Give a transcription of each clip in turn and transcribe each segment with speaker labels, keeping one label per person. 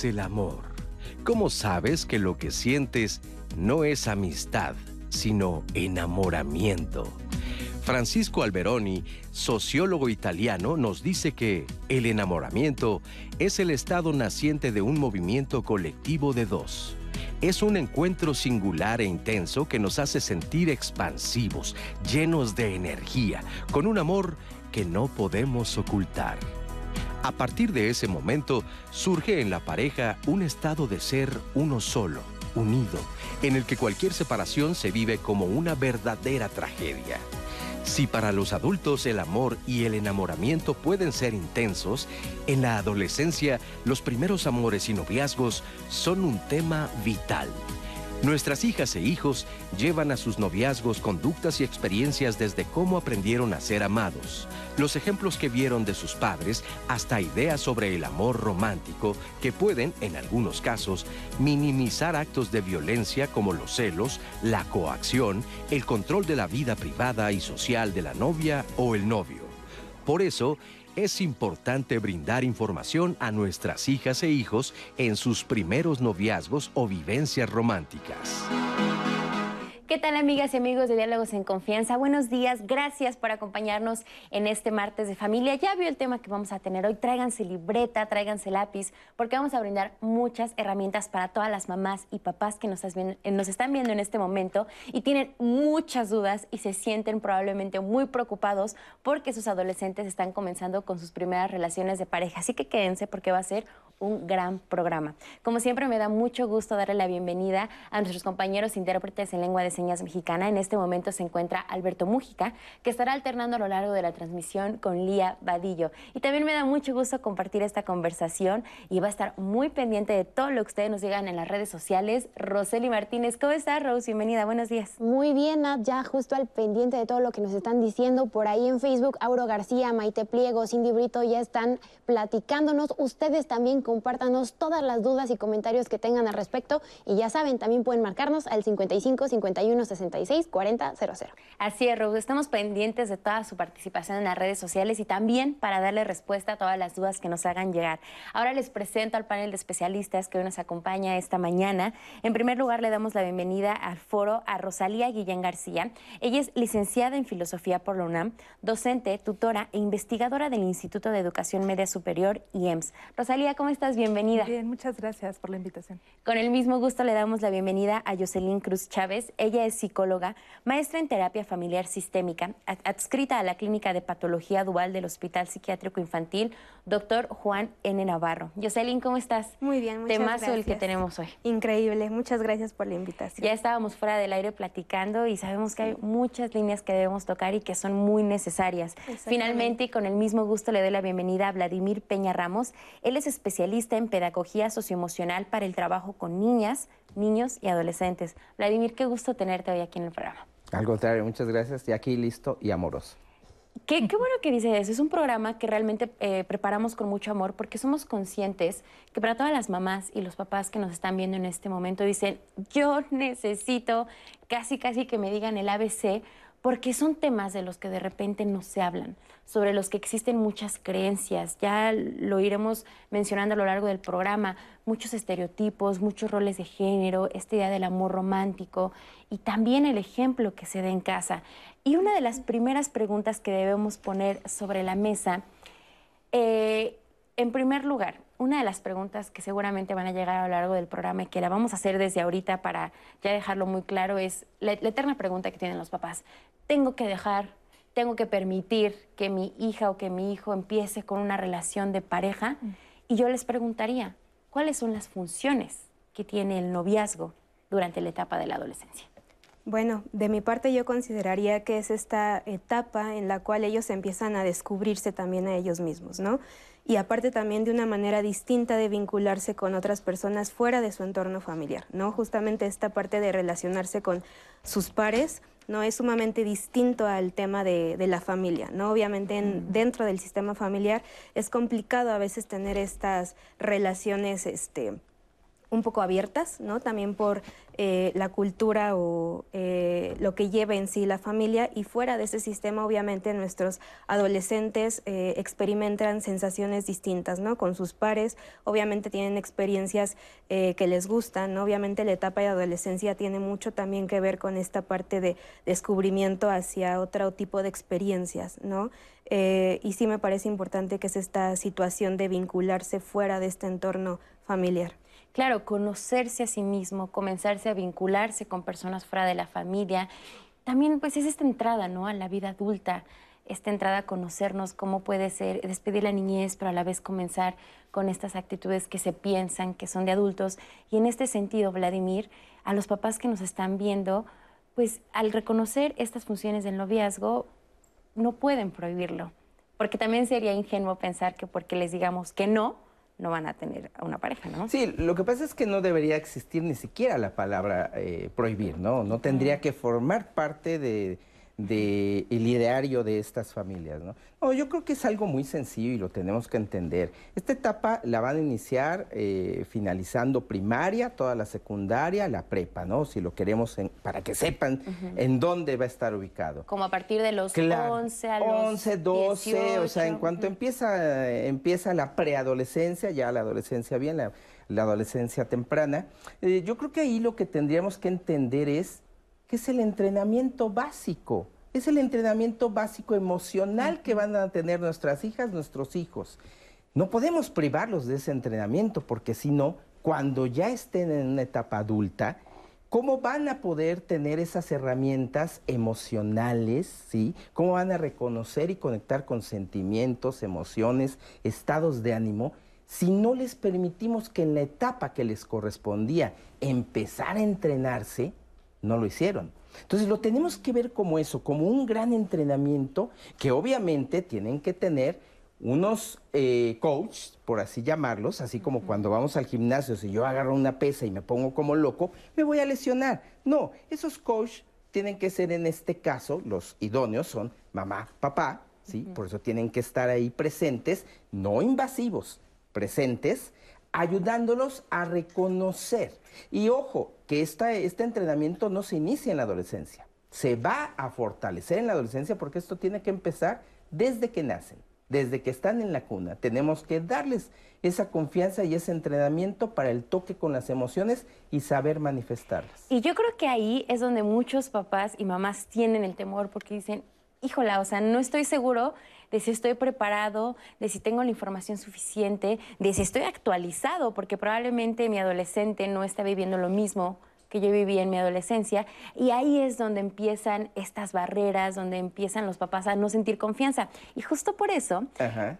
Speaker 1: ¿Qué es el amor? ¿Cómo sabes que lo que sientes no es amistad, sino enamoramiento? Francisco Alberoni, sociólogo italiano, nos dice que el enamoramiento es el estado naciente de un movimiento colectivo de dos. Es un encuentro singular e intenso que nos hace sentir expansivos, llenos de energía, con un amor que no podemos ocultar. A partir de ese momento surge en la pareja un estado de ser uno solo, unido, en el que cualquier separación se vive como una verdadera tragedia. Si para los adultos el amor y el enamoramiento pueden ser intensos, en la adolescencia los primeros amores y noviazgos son un tema vital. Nuestras hijas e hijos llevan a sus noviazgos conductas y experiencias desde cómo aprendieron a ser amados, los ejemplos que vieron de sus padres, hasta ideas sobre el amor romántico que pueden, en algunos casos, minimizar actos de violencia como los celos, la coacción, el control de la vida privada y social de la novia o el novio. Por eso, es importante brindar información a nuestras hijas e hijos en sus primeros noviazgos o vivencias románticas.
Speaker 2: ¿Qué tal amigas y amigos de Diálogos en Confianza? Buenos días, gracias por acompañarnos en este martes de familia. Ya vio el tema que vamos a tener hoy, tráiganse libreta, tráiganse lápiz, porque vamos a brindar muchas herramientas para todas las mamás y papás que nos, nos están viendo en este momento y tienen muchas dudas y se sienten probablemente muy preocupados porque sus adolescentes están comenzando con sus primeras relaciones de pareja. Así que quédense porque va a ser un gran programa. Como siempre me da mucho gusto darle la bienvenida a nuestros compañeros intérpretes en lengua de Mexicana. En este momento se encuentra Alberto Mújica, que estará alternando a lo largo de la transmisión con Lía Vadillo. Y también me da mucho gusto compartir esta conversación y va a estar muy pendiente de todo lo que ustedes nos digan en las redes sociales. Roseli Martínez, ¿cómo estás, Rose? Bienvenida, buenos días.
Speaker 3: Muy bien, Nat, ya justo al pendiente de todo lo que nos están diciendo por ahí en Facebook. Auro García, Maite Pliego, Cindy Brito ya están platicándonos. Ustedes también compártanos todas las dudas y comentarios que tengan al respecto. Y ya saben, también pueden marcarnos al 55 51 66 40 00.
Speaker 2: Así es, Rose. Estamos pendientes de toda su participación en las redes sociales y también para darle respuesta a todas las dudas que nos hagan llegar. Ahora les presento al panel de especialistas que hoy nos acompaña esta mañana. En primer lugar, le damos la bienvenida al foro a Rosalía Guillén García. Ella es licenciada en Filosofía por la UNAM, docente, tutora e investigadora del Instituto de Educación Media Superior, IEMS. Rosalía, ¿cómo estás? Bienvenida.
Speaker 4: Bien, muchas gracias por la invitación.
Speaker 2: Con el mismo gusto le damos la bienvenida a Jocelyn Cruz Chávez. Ella es psicóloga, maestra en terapia familiar sistémica, adscrita a la Clínica de Patología Dual del Hospital Psiquiátrico Infantil, doctor Juan N. Navarro. Jocelyn, ¿cómo estás?
Speaker 3: Muy bien, muchas
Speaker 2: Temazo el que tenemos hoy.
Speaker 3: Increíble, muchas gracias por la invitación.
Speaker 2: Ya estábamos fuera del aire platicando y sabemos que hay muchas líneas que debemos tocar y que son muy necesarias. Finalmente, y con el mismo gusto, le doy la bienvenida a Vladimir Peña Ramos. Él es especialista en pedagogía socioemocional para el trabajo con niñas, niños y adolescentes. Vladimir, qué gusto tenerte hoy aquí en el programa.
Speaker 5: Al contrario, muchas gracias. Y aquí listo y amoroso.
Speaker 2: Qué, qué, bueno que dice eso. Es un programa que realmente eh, preparamos con mucho amor porque somos conscientes que para todas las mamás y los papás que nos están viendo en este momento dicen, yo necesito casi, casi que me digan el ABC porque son temas de los que de repente no se hablan, sobre los que existen muchas creencias, ya lo iremos mencionando a lo largo del programa, muchos estereotipos, muchos roles de género, esta idea del amor romántico y también el ejemplo que se da en casa. Y una de las primeras preguntas que debemos poner sobre la mesa, eh, en primer lugar, una de las preguntas que seguramente van a llegar a lo largo del programa y que la vamos a hacer desde ahorita para ya dejarlo muy claro es la, eterna pregunta que tienen los papás. ¿Tengo que dejar, tengo que permitir que mi hija o que mi hijo empiece con una relación de pareja? Y yo les preguntaría, ¿cuáles son las funciones que tiene el noviazgo durante la etapa de la adolescencia?
Speaker 6: Bueno, de mi parte yo consideraría que es esta etapa en la cual ellos empiezan a descubrirse también a ellos mismos, ¿no? Y aparte también de una manera distinta de vincularse con otras personas fuera de su entorno familiar, ¿no? Justamente esta parte de relacionarse con sus pares, ¿no? Es sumamente distinto al tema de, la familia, ¿no? Obviamente dentro del sistema familiar es complicado a veces tener estas relaciones, este, un poco abiertas, ¿no? También por eh, la cultura o eh, lo que lleva en sí la familia y fuera de ese sistema obviamente nuestros adolescentes eh, experimentan sensaciones distintas, ¿no? Con sus pares, obviamente tienen experiencias que les gustan, ¿no? Obviamente la etapa de adolescencia tiene mucho también que ver con esta parte de descubrimiento hacia otro tipo de experiencias, ¿no? y sí me parece importante que es esta situación de vincularse fuera de este entorno familiar.
Speaker 2: Claro, conocerse a sí mismo, comenzarse a vincularse con personas fuera de la familia. También pues es esta entrada, ¿no? A la vida adulta, esta entrada a conocernos, cómo puede ser despedir la niñez, pero a la vez comenzar con estas actitudes que se piensan, que son de adultos. Y en este sentido, Vladimir, a los papás que nos están viendo, pues al reconocer estas funciones del noviazgo, no pueden prohibirlo, porque también sería ingenuo pensar que porque les digamos que no, no van a tener una pareja, ¿no?
Speaker 5: Sí, lo que pasa es que no debería existir ni siquiera la palabra eh, prohibir, ¿no? No tendría que formar parte de, del ideario de estas familias. ¿no? ¿no? yo creo que es algo muy sencillo y lo tenemos que entender. Esta etapa la van a iniciar eh, finalizando primaria, toda la secundaria, la prepa, ¿no? Si lo queremos para que sepan en dónde va a estar ubicado.
Speaker 2: Como a partir de los 11 a los
Speaker 5: 11, 12, o sea, en cuanto empieza, empieza la preadolescencia, ya la adolescencia bien, la, adolescencia temprana, eh, yo creo que ahí lo que tendríamos que entender es que es el entrenamiento básico. Es el entrenamiento básico emocional que van a tener nuestras hijas, nuestros hijos. No podemos privarlos de ese entrenamiento porque si no, cuando ya estén en una etapa adulta, ¿cómo van a poder tener esas herramientas emocionales? ¿sí? ¿Cómo van a reconocer y conectar con sentimientos, emociones, estados de ánimo? Si no les permitimos que en la etapa que les correspondía empezar a entrenarse, no lo hicieron. Entonces lo tenemos que ver como eso, como un gran entrenamiento que obviamente tienen que tener unos eh, coaches, por así llamarlos, así como cuando vamos al gimnasio, si yo agarro una pesa y me pongo como loco, me voy a lesionar. No, esos coaches tienen que ser en este caso, los idóneos son mamá, papá, ¿sí? Por eso tienen que estar ahí presentes, no invasivos, presentes, ayudándolos a reconocer. Y ojo, que este entrenamiento no se inicia en la adolescencia, se va a fortalecer en la adolescencia porque esto tiene que empezar desde que nacen, desde que están en la cuna. Tenemos que darles esa confianza y ese entrenamiento para el toque con las emociones y saber manifestarlas.
Speaker 2: Y yo creo que ahí es donde muchos papás y mamás tienen el temor porque dicen, híjola, o sea, no estoy seguro de si estoy preparado, de si tengo la información suficiente, de si estoy actualizado, porque probablemente mi adolescente no está viviendo lo mismo que yo viví en mi adolescencia. Y ahí es donde empiezan estas barreras, donde empiezan los papás a no sentir confianza. Y justo por eso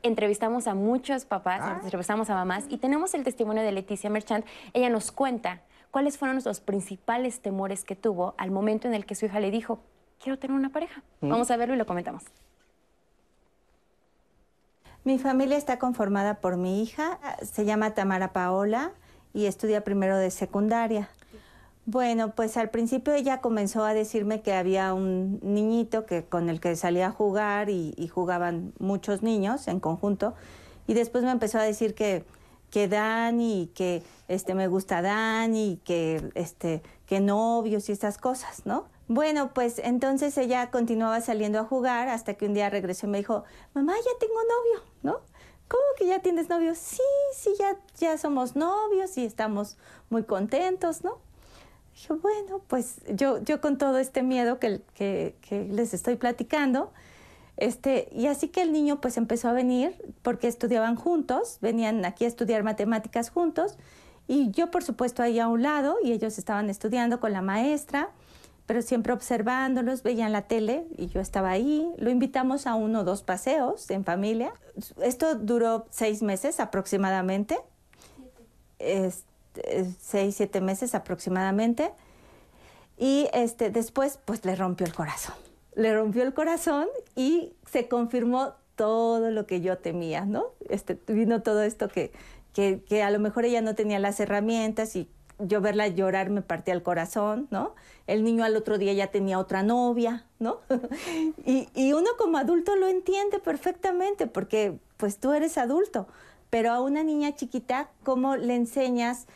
Speaker 2: entrevistamos a muchos papás, ah. entrevistamos a mamás y tenemos el testimonio de Leticia Merchant. Ella nos cuenta cuáles fueron los principales temores que tuvo al momento en el que su hija le dijo, quiero tener una pareja. Mm. Vamos a verlo y lo comentamos.
Speaker 7: Mi familia está conformada por mi hija, se llama Tamara Paola y estudia primero de secundaria. Bueno, pues al principio ella comenzó a decirme que había un niñito que, con el que salía a jugar y, jugaban muchos niños en conjunto. Y después me empezó a decir que, que Dani, que este, me gusta Dani, que, este, que novios y estas cosas, ¿no? Bueno, pues entonces ella continuaba saliendo a jugar hasta que un día regresó y me dijo, mamá, ya tengo novio, ¿no? ¿Cómo que ya tienes novio? Sí, sí, ya, ya somos novios y estamos muy contentos, ¿no? Dije, bueno, pues yo, yo con todo este miedo que, que, que, les estoy platicando, este, y así que el niño pues empezó a venir porque estudiaban juntos, venían aquí a estudiar matemáticas juntos, y yo por supuesto ahí a un lado, y ellos estaban estudiando con la maestra, pero siempre observándolos, veían la tele y yo estaba ahí. Lo invitamos a uno o dos paseos en familia. Esto duró seis meses aproximadamente. seis, siete meses aproximadamente. Y este, después, pues le rompió el corazón. Le rompió el corazón y se confirmó todo lo que yo temía, ¿no? Este, vino todo esto que, que, que a lo mejor ella no tenía las herramientas y yo verla llorar me partía el corazón, ¿no? El niño al otro día ya tenía otra novia, ¿no? y, uno como adulto lo entiende perfectamente porque pues tú eres adulto, pero a una niña chiquita, ¿cómo le enseñas?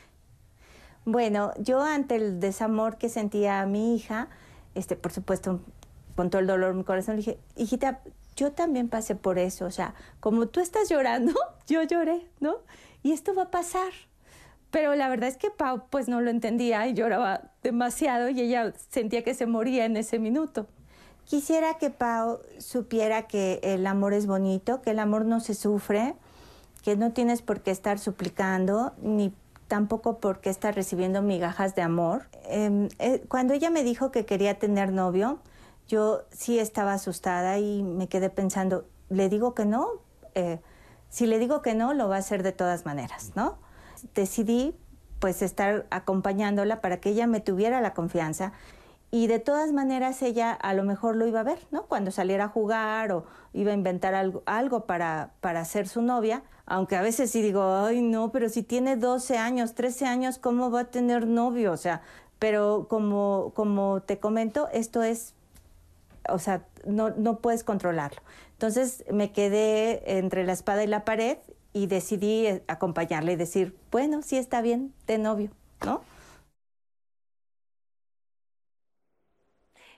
Speaker 7: Bueno, yo ante el desamor que sentía a mi hija, este, por supuesto, con todo el dolor en mi corazón, le dije, hijita, yo también pasé por eso, o sea, como tú estás llorando, yo lloré, ¿no? Y esto va a pasar. Pero la verdad es que Pau pues no lo entendía y lloraba demasiado y ella sentía que se moría en ese minuto. Quisiera que Pau supiera que el amor es bonito, que el amor no se sufre, que no tienes por qué estar suplicando, ni tampoco por qué estar recibiendo migajas de amor. Em, eh, cuando ella me dijo que quería tener novio, yo sí estaba asustada y me quedé pensando, ¿le digo que no? Eh, si le digo que no, lo va a hacer de todas maneras, ¿no? Decidí pues estar acompañándola para que ella me tuviera la confianza y de todas maneras ella a lo mejor lo iba a ver, ¿no? Cuando saliera a jugar o iba a inventar algo, para, para ser su novia, aunque a veces sí digo, ay no, pero si tiene 12 años, 13 años, ¿cómo va a tener novio? O sea, pero como, como te comento, esto es o sea, no, no puedes controlarlo. Entonces me quedé entre la espada y la pared y decidí eh, acompañarle y decir, bueno, sí está bien, de novio, ¿no?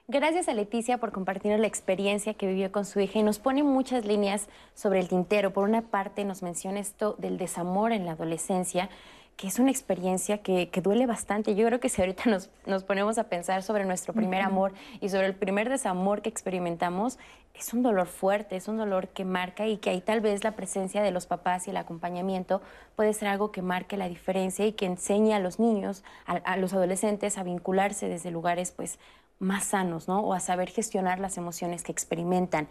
Speaker 2: Gracias a Leticia por compartir la experiencia que vivió con su hija y nos pone muchas líneas sobre el tintero. Por una parte nos menciona esto del desamor en la adolescencia, que es una experiencia que, duele bastante. Yo creo que si ahorita nos, nos ponemos a pensar sobre nuestro primer amor y sobre el primer desamor que experimentamos, es un dolor fuerte, es un dolor que marca y que ahí tal vez la presencia de los papás y el acompañamiento puede ser algo que marque la diferencia y que enseñe a los niños, a, los adolescentes a vincularse desde lugares pues más sanos, ¿no? O a saber gestionar las emociones que experimentan.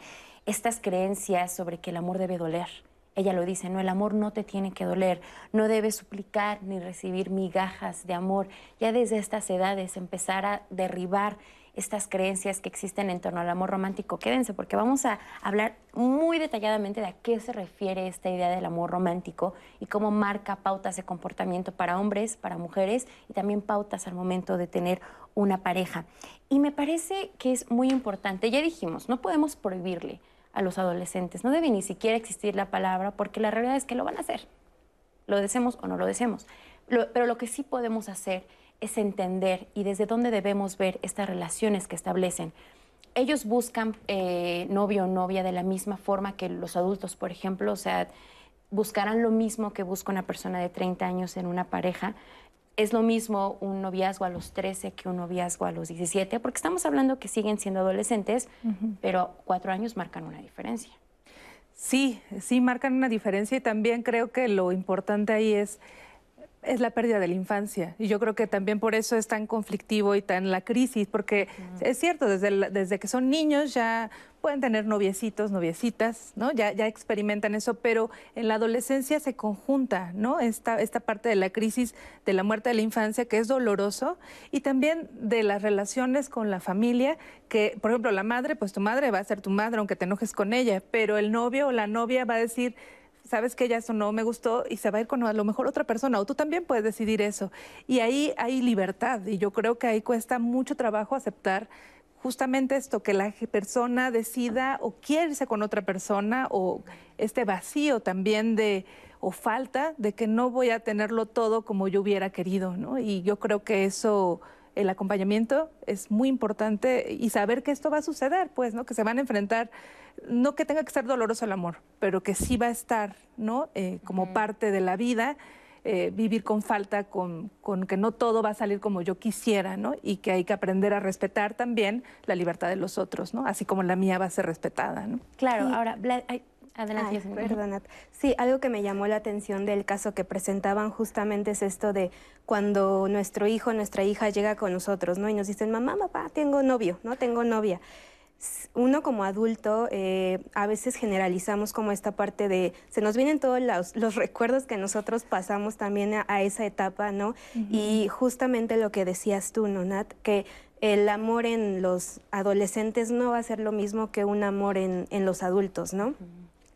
Speaker 2: Estas creencias sobre que el amor debe doler, ella lo dice, no, el amor no te tiene que doler, no debes suplicar ni recibir migajas de amor. Ya desde estas edades empezar a derribar estas creencias que existen en torno al amor romántico. Quédense porque vamos a hablar muy detalladamente de a qué se refiere esta idea del amor romántico y cómo marca pautas de comportamiento para hombres, para mujeres y también pautas al momento de tener una pareja. Y me parece que es muy importante, ya dijimos, no podemos prohibirle a los adolescentes. No debe ni siquiera existir la palabra porque la realidad es que lo van a hacer. Lo deseemos o no lo deseemos. pero lo que sí podemos hacer es entender y desde dónde debemos ver estas relaciones que establecen. Ellos buscan eh, novio o novia de la misma forma que los adultos, por ejemplo, o sea, buscarán lo mismo que busca una persona de 30 años en una pareja es lo mismo un noviazgo a los 13 que un noviazgo a los 17, porque estamos hablando que siguen siendo adolescentes, pero cuatro años marcan una diferencia.
Speaker 4: Sí, sí marcan una diferencia y también creo que lo importante ahí es es la pérdida de la infancia. Y yo creo que también por eso es tan conflictivo y tan la crisis, porque es cierto, desde, desde que son niños ya pueden tener noviecitos, noviecitas, ¿no? Ya, ya experimentan eso, pero en la adolescencia se conjunta, ¿no? Esta, esta parte de la crisis de la muerte de la infancia, que es doloroso, y también de las relaciones con la familia, que, por ejemplo, la madre, pues tu madre va a ser tu madre, aunque te enojes con ella, pero el novio o la novia va a decir, sabes que ya eso no me gustó y se va a ir con a lo mejor otra persona, o tú también puedes decidir eso. Y ahí hay libertad, y yo creo que ahí cuesta mucho trabajo aceptar justamente esto, que la persona decida o quiere irse con otra persona, o este vacío también de o falta de que no voy a tenerlo todo como yo hubiera querido, ¿no? Y yo creo que eso el acompañamiento es muy importante y saber que esto va a suceder, pues, ¿no? Que se van a enfrentar, no que tenga que ser doloroso el amor, pero que sí va a estar, ¿no? Eh, como parte de la vida, eh, vivir con falta, con, con, que no todo va a salir como yo quisiera, ¿no? Y que hay que aprender a respetar también la libertad de los otros, ¿no? Así como la mía va a ser respetada, ¿no?
Speaker 2: Claro, ahora, Adelante,
Speaker 6: Ay, Sí, algo que me llamó la atención del caso que presentaban justamente es esto de cuando nuestro hijo, nuestra hija llega con nosotros, ¿no? Y nos dicen, mamá, papá, tengo novio, ¿no? Tengo novia. Uno como adulto eh, a veces generalizamos como esta parte de, se nos vienen todos los, recuerdos que nosotros pasamos también a, esa etapa, ¿no? Y justamente lo que decías tú, ¿no, Nat? Que el amor en los adolescentes no va a ser lo mismo que un amor en, los adultos, ¿no?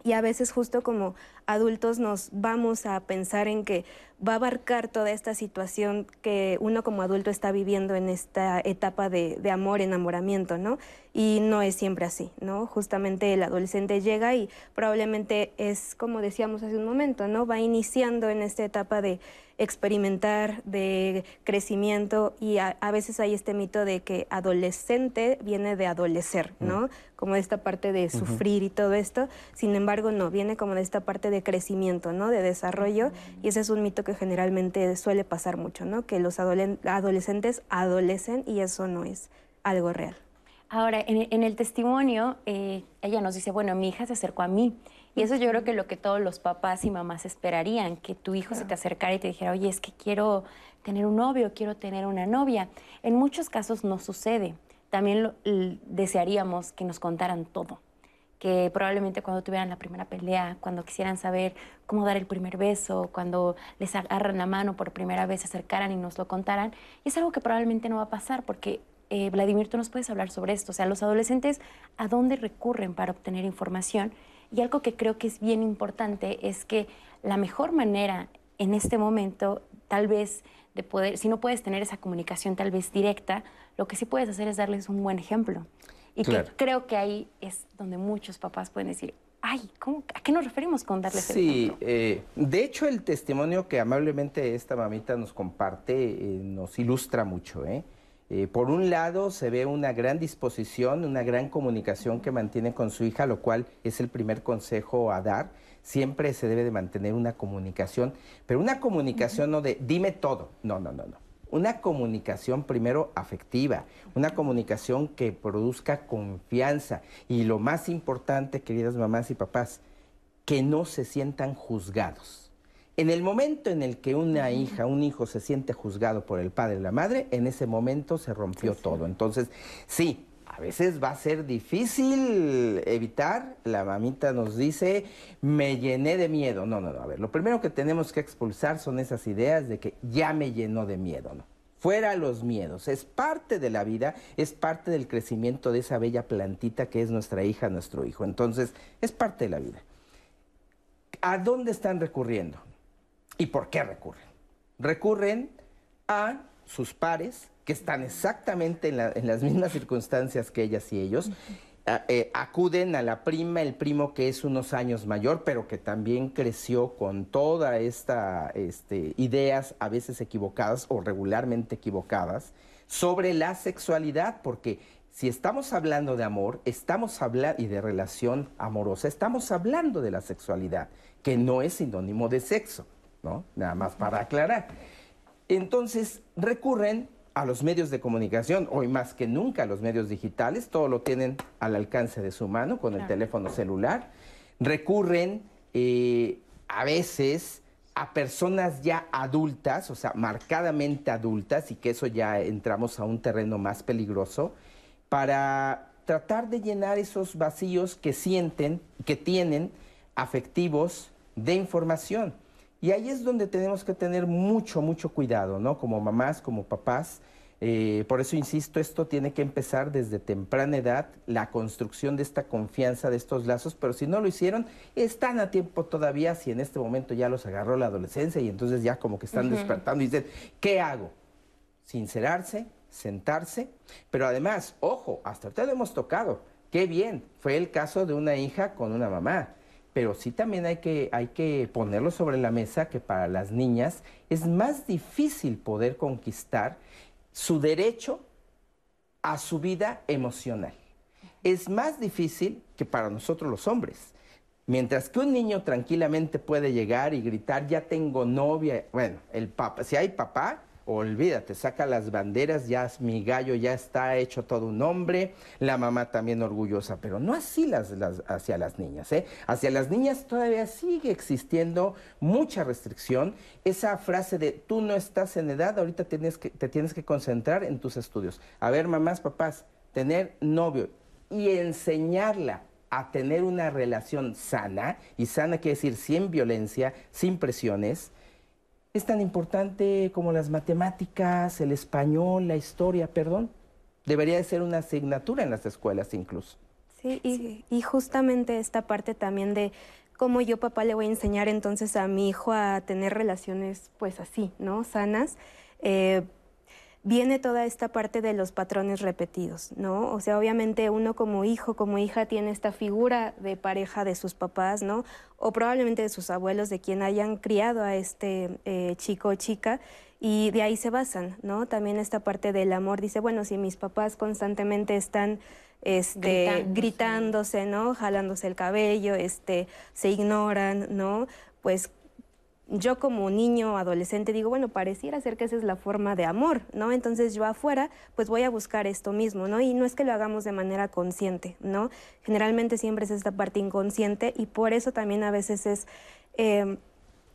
Speaker 6: Y a veces justo como adultos nos vamos a pensar en que, va a abarcar toda esta situación que uno como adulto está viviendo en esta etapa de, amor, enamoramiento, ¿no? Y no es siempre así, ¿no? Justamente el adolescente llega y probablemente es, como decíamos hace un momento, ¿no? Va iniciando en esta etapa de experimentar, de crecimiento y a, veces hay este mito de que adolescente viene de adolecer, ¿no? Como de esta parte de sufrir y todo esto. Sin embargo, no, viene como de esta parte de crecimiento, ¿no? De desarrollo y ese es un mito que generalmente suele pasar mucho, ¿no? Que los adolescentes adolecen y eso no es algo real.
Speaker 2: Ahora, en, el testimonio, eh, ella nos dice, bueno, mi hija se acercó a mí y eso yo creo que lo que todos los papás y mamás esperarían, que tu hijo se te acercara y te dijera, oye, es que quiero tener un novio, quiero tener una novia. En muchos casos no sucede. También desearíamos que nos contaran todo, que probablemente cuando tuvieran la primera pelea, cuando quisieran saber cómo dar el primer beso, cuando les agarran la mano por primera vez, se acercaran y nos lo contaran. Y es algo que probablemente no va a pasar porque eh, Vladimir, tú nos puedes hablar sobre esto. O sea, los adolescentes, ¿a dónde recurren para obtener información? Y algo que creo que es bien importante es que la mejor manera en este momento, tal vez de poder, si no puedes tener esa comunicación tal vez directa, lo que sí puedes hacer es darles un buen ejemplo. Y que creo que ahí es donde muchos papás pueden decir, ay, ¿cómo, ¿a qué nos referimos con darles el ejemplo?
Speaker 5: Sí, eh, de hecho el testimonio que amablemente esta mamita nos comparte eh, nos ilustra mucho, ¿eh? Eh, por un lado, se ve una gran disposición, una gran comunicación que mantiene con su hija, lo cual es el primer consejo a dar. Siempre se debe de mantener una comunicación, pero una comunicación no de dime todo. No, no, no, no. Una comunicación primero afectiva, una comunicación que produzca confianza y lo más importante, queridas mamás y papás, que no se sientan juzgados. En el momento en el que una hija, un hijo se siente juzgado por el padre y la madre, en ese momento se rompió todo. Entonces, sí, a veces va a ser difícil evitar. La mamita nos dice, me llené de miedo. No, no, no. A ver, lo primero que tenemos que expulsar son esas ideas de que ya me llenó de miedo, ¿no? Fuera los miedos. Es parte de la vida, es parte del crecimiento de esa bella plantita que es nuestra hija, nuestro hijo. Entonces, es parte de la vida. ¿A dónde están recurriendo? ¿Y por qué recurren? Recurren a sus pares, que están exactamente en, las mismas circunstancias que ellas y ellos. Eh, acuden a la prima, el primo que es unos años mayor, pero que también creció con toda esta este, ideas a veces equivocadas o regularmente equivocadas sobre la sexualidad, porque si estamos hablando de amor, estamos hablando y de relación amorosa, estamos hablando de la sexualidad, que no es sinónimo de sexo. ¿No? Nada más para aclarar. Entonces recurren a los medios de comunicación, hoy más que nunca los medios digitales, todo lo tienen al alcance de su mano con el teléfono celular. Recurren eh, a veces a personas ya adultas, o sea, marcadamente adultas, y que eso ya entramos a un terreno más peligroso, para tratar de llenar esos vacíos que sienten, que tienen afectivos de información. Y ahí es donde tenemos que tener mucho, mucho cuidado, ¿no? Como mamás, como papás. Eh, por eso insisto, esto tiene que empezar desde temprana edad, la construcción de esta confianza, de estos lazos, pero si no lo hicieron, están a tiempo todavía, si en este momento ya los agarró la adolescencia y entonces ya como que están despertando y dicen, ¿qué hago? Sincerarse, sentarse, pero además, ojo, hasta ahorita lo hemos tocado, qué bien, fue el caso de una hija con una mamá pero sí también hay que, hay que ponerlo sobre la mesa que para las niñas es más difícil poder conquistar su derecho a su vida emocional. Es más difícil que para nosotros los hombres. Mientras que un niño tranquilamente puede llegar y gritar, ya tengo novia, bueno, el papá, si hay papá, olvídate, saca las banderas, ya mi gallo ya está hecho todo un hombre, la mamá también orgullosa, pero no así las, hacia las niñas. ¿eh? Hacia las niñas todavía sigue existiendo mucha restricción. Esa frase de tú no estás en edad, ahorita tienes que, te tienes que concentrar en tus estudios. A ver, mamás, papás, tener novio y enseñarla a tener una relación sana, y sana quiere decir sin violencia, sin presiones, es tan importante como las matemáticas, el español, la historia, perdón. Debería de ser una asignatura en las escuelas incluso.
Speaker 6: Sí, y, y justamente esta parte también de ¿cómo yo papá le voy a enseñar entonces a mi hijo a tener relaciones pues así, ¿no? Sanas. Eh, viene toda esta parte de los patrones repetidos, ¿no? O sea, obviamente uno como hijo, como hija, tiene esta figura de pareja de sus papás, ¿no? O probablemente de sus abuelos, de quien hayan criado a este eh, chico o chica, y de ahí se basan, ¿no? También esta parte del amor dice, bueno, si mis papás constantemente están este, gritándose. ¿no? Jalándose el cabello, este, se ignoran, ¿no? Pues yo como niño, adolescente, digo, bueno, pareciera ser que esa es la forma de amor, ¿no? Entonces yo afuera, pues voy a buscar esto mismo, ¿no? Y no es que lo hagamos de manera consciente, ¿no? Generalmente siempre es esta parte inconsciente y por eso también a veces es eh,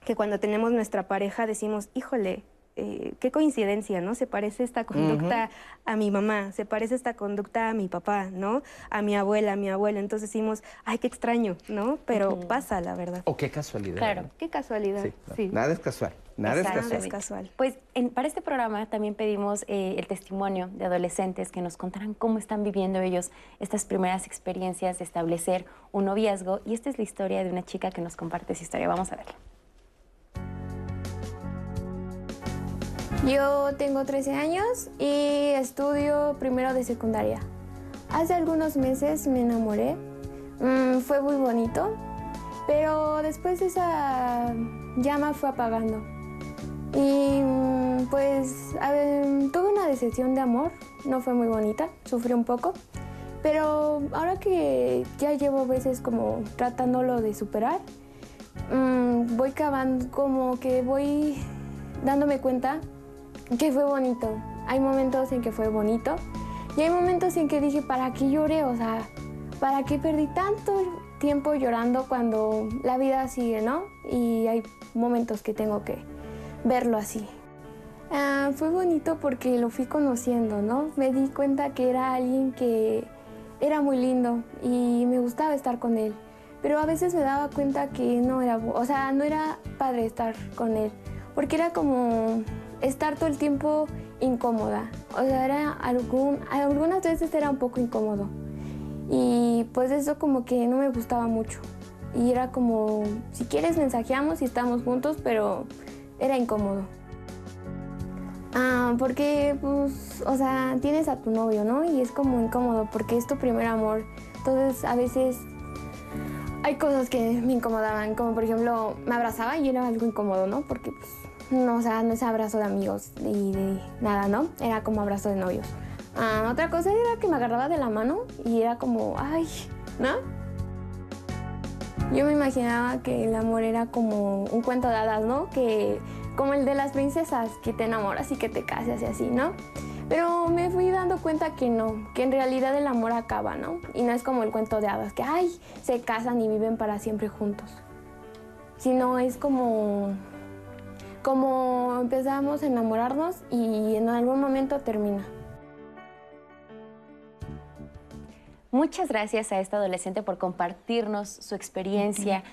Speaker 6: que cuando tenemos nuestra pareja decimos, híjole, eh, qué coincidencia, ¿no? Se parece esta conducta a mi mamá, se parece esta conducta a mi papá, ¿no? A mi abuela, a mi abuelo. Entonces decimos, ay, qué extraño, ¿no? Pero pasa, la verdad.
Speaker 5: O qué casualidad.
Speaker 6: Claro, qué casualidad. Sí,
Speaker 5: Nada es casual. Nada es
Speaker 6: casual.
Speaker 2: Pues para este programa también pedimos eh, el testimonio de adolescentes que nos contaran cómo están viviendo ellos estas primeras experiencias de establecer un noviazgo. Y esta es la historia de una chica que nos comparte esa historia. Vamos a verla.
Speaker 8: Yo tengo 13 años y estudio primero de secundaria. Hace algunos meses me enamoré. Mm, fue muy bonito, pero después esa llama fue apagando. Y mm, pues tuve una decepción de amor, no fue muy bonita, sufrí un poco. Pero ahora que ya llevo veces como tratándolo de superar, mm, voy cavando, como que voy dándome cuenta que fue bonito. Hay momentos en que fue bonito y hay momentos en que dije, ¿para qué lloré? O sea, ¿para qué perdí tanto tiempo llorando cuando la vida sigue, no? Y hay momentos que tengo que verlo así. Ah, fue bonito porque lo fui conociendo, ¿no? Me di cuenta que era alguien que era muy lindo y me gustaba estar con él. Pero a veces me daba cuenta que no era, o sea, no era padre estar con él, porque era como estar todo el tiempo incómoda. O sea, era algún, algunas veces era un poco incómodo. Y pues eso como que no me gustaba mucho. Y era como, si quieres mensajeamos y estamos juntos, pero era incómodo. Ah, porque, pues, o sea, tienes a tu novio, ¿no? Y es como incómodo porque es tu primer amor. Entonces, a veces hay cosas que me incomodaban, como por ejemplo, me abrazaba y era algo incómodo, ¿no? Porque, pues, no, o sea, no es abrazo de amigos y de nada, ¿no? Era como abrazo de novios. Ah, otra cosa era que me agarraba de la mano y era como, ay, ¿no? Yo me imaginaba que el amor era como un cuento de hadas, ¿no? Que como el de las princesas, que te enamoras y que te casas y así, ¿no? Pero me fui dando cuenta que no, que en realidad el amor acaba, ¿no? Y no es como el cuento de hadas, que, ay, se casan y viven para siempre juntos. Sino es como como empezamos a enamorarnos y en algún momento termina.
Speaker 2: Muchas gracias a esta adolescente por compartirnos su experiencia.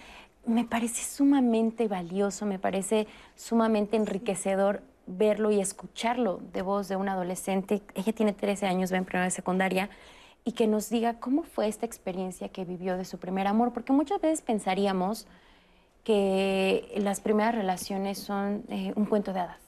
Speaker 2: Me parece sumamente valioso, me parece sumamente enriquecedor verlo y escucharlo de voz de una adolescente. Ella tiene 13 años, va en primera de secundaria, y que nos diga cómo fue esta experiencia que vivió de su primer amor, porque muchas veces pensaríamos, que las primeras relaciones son eh, un cuento de hadas,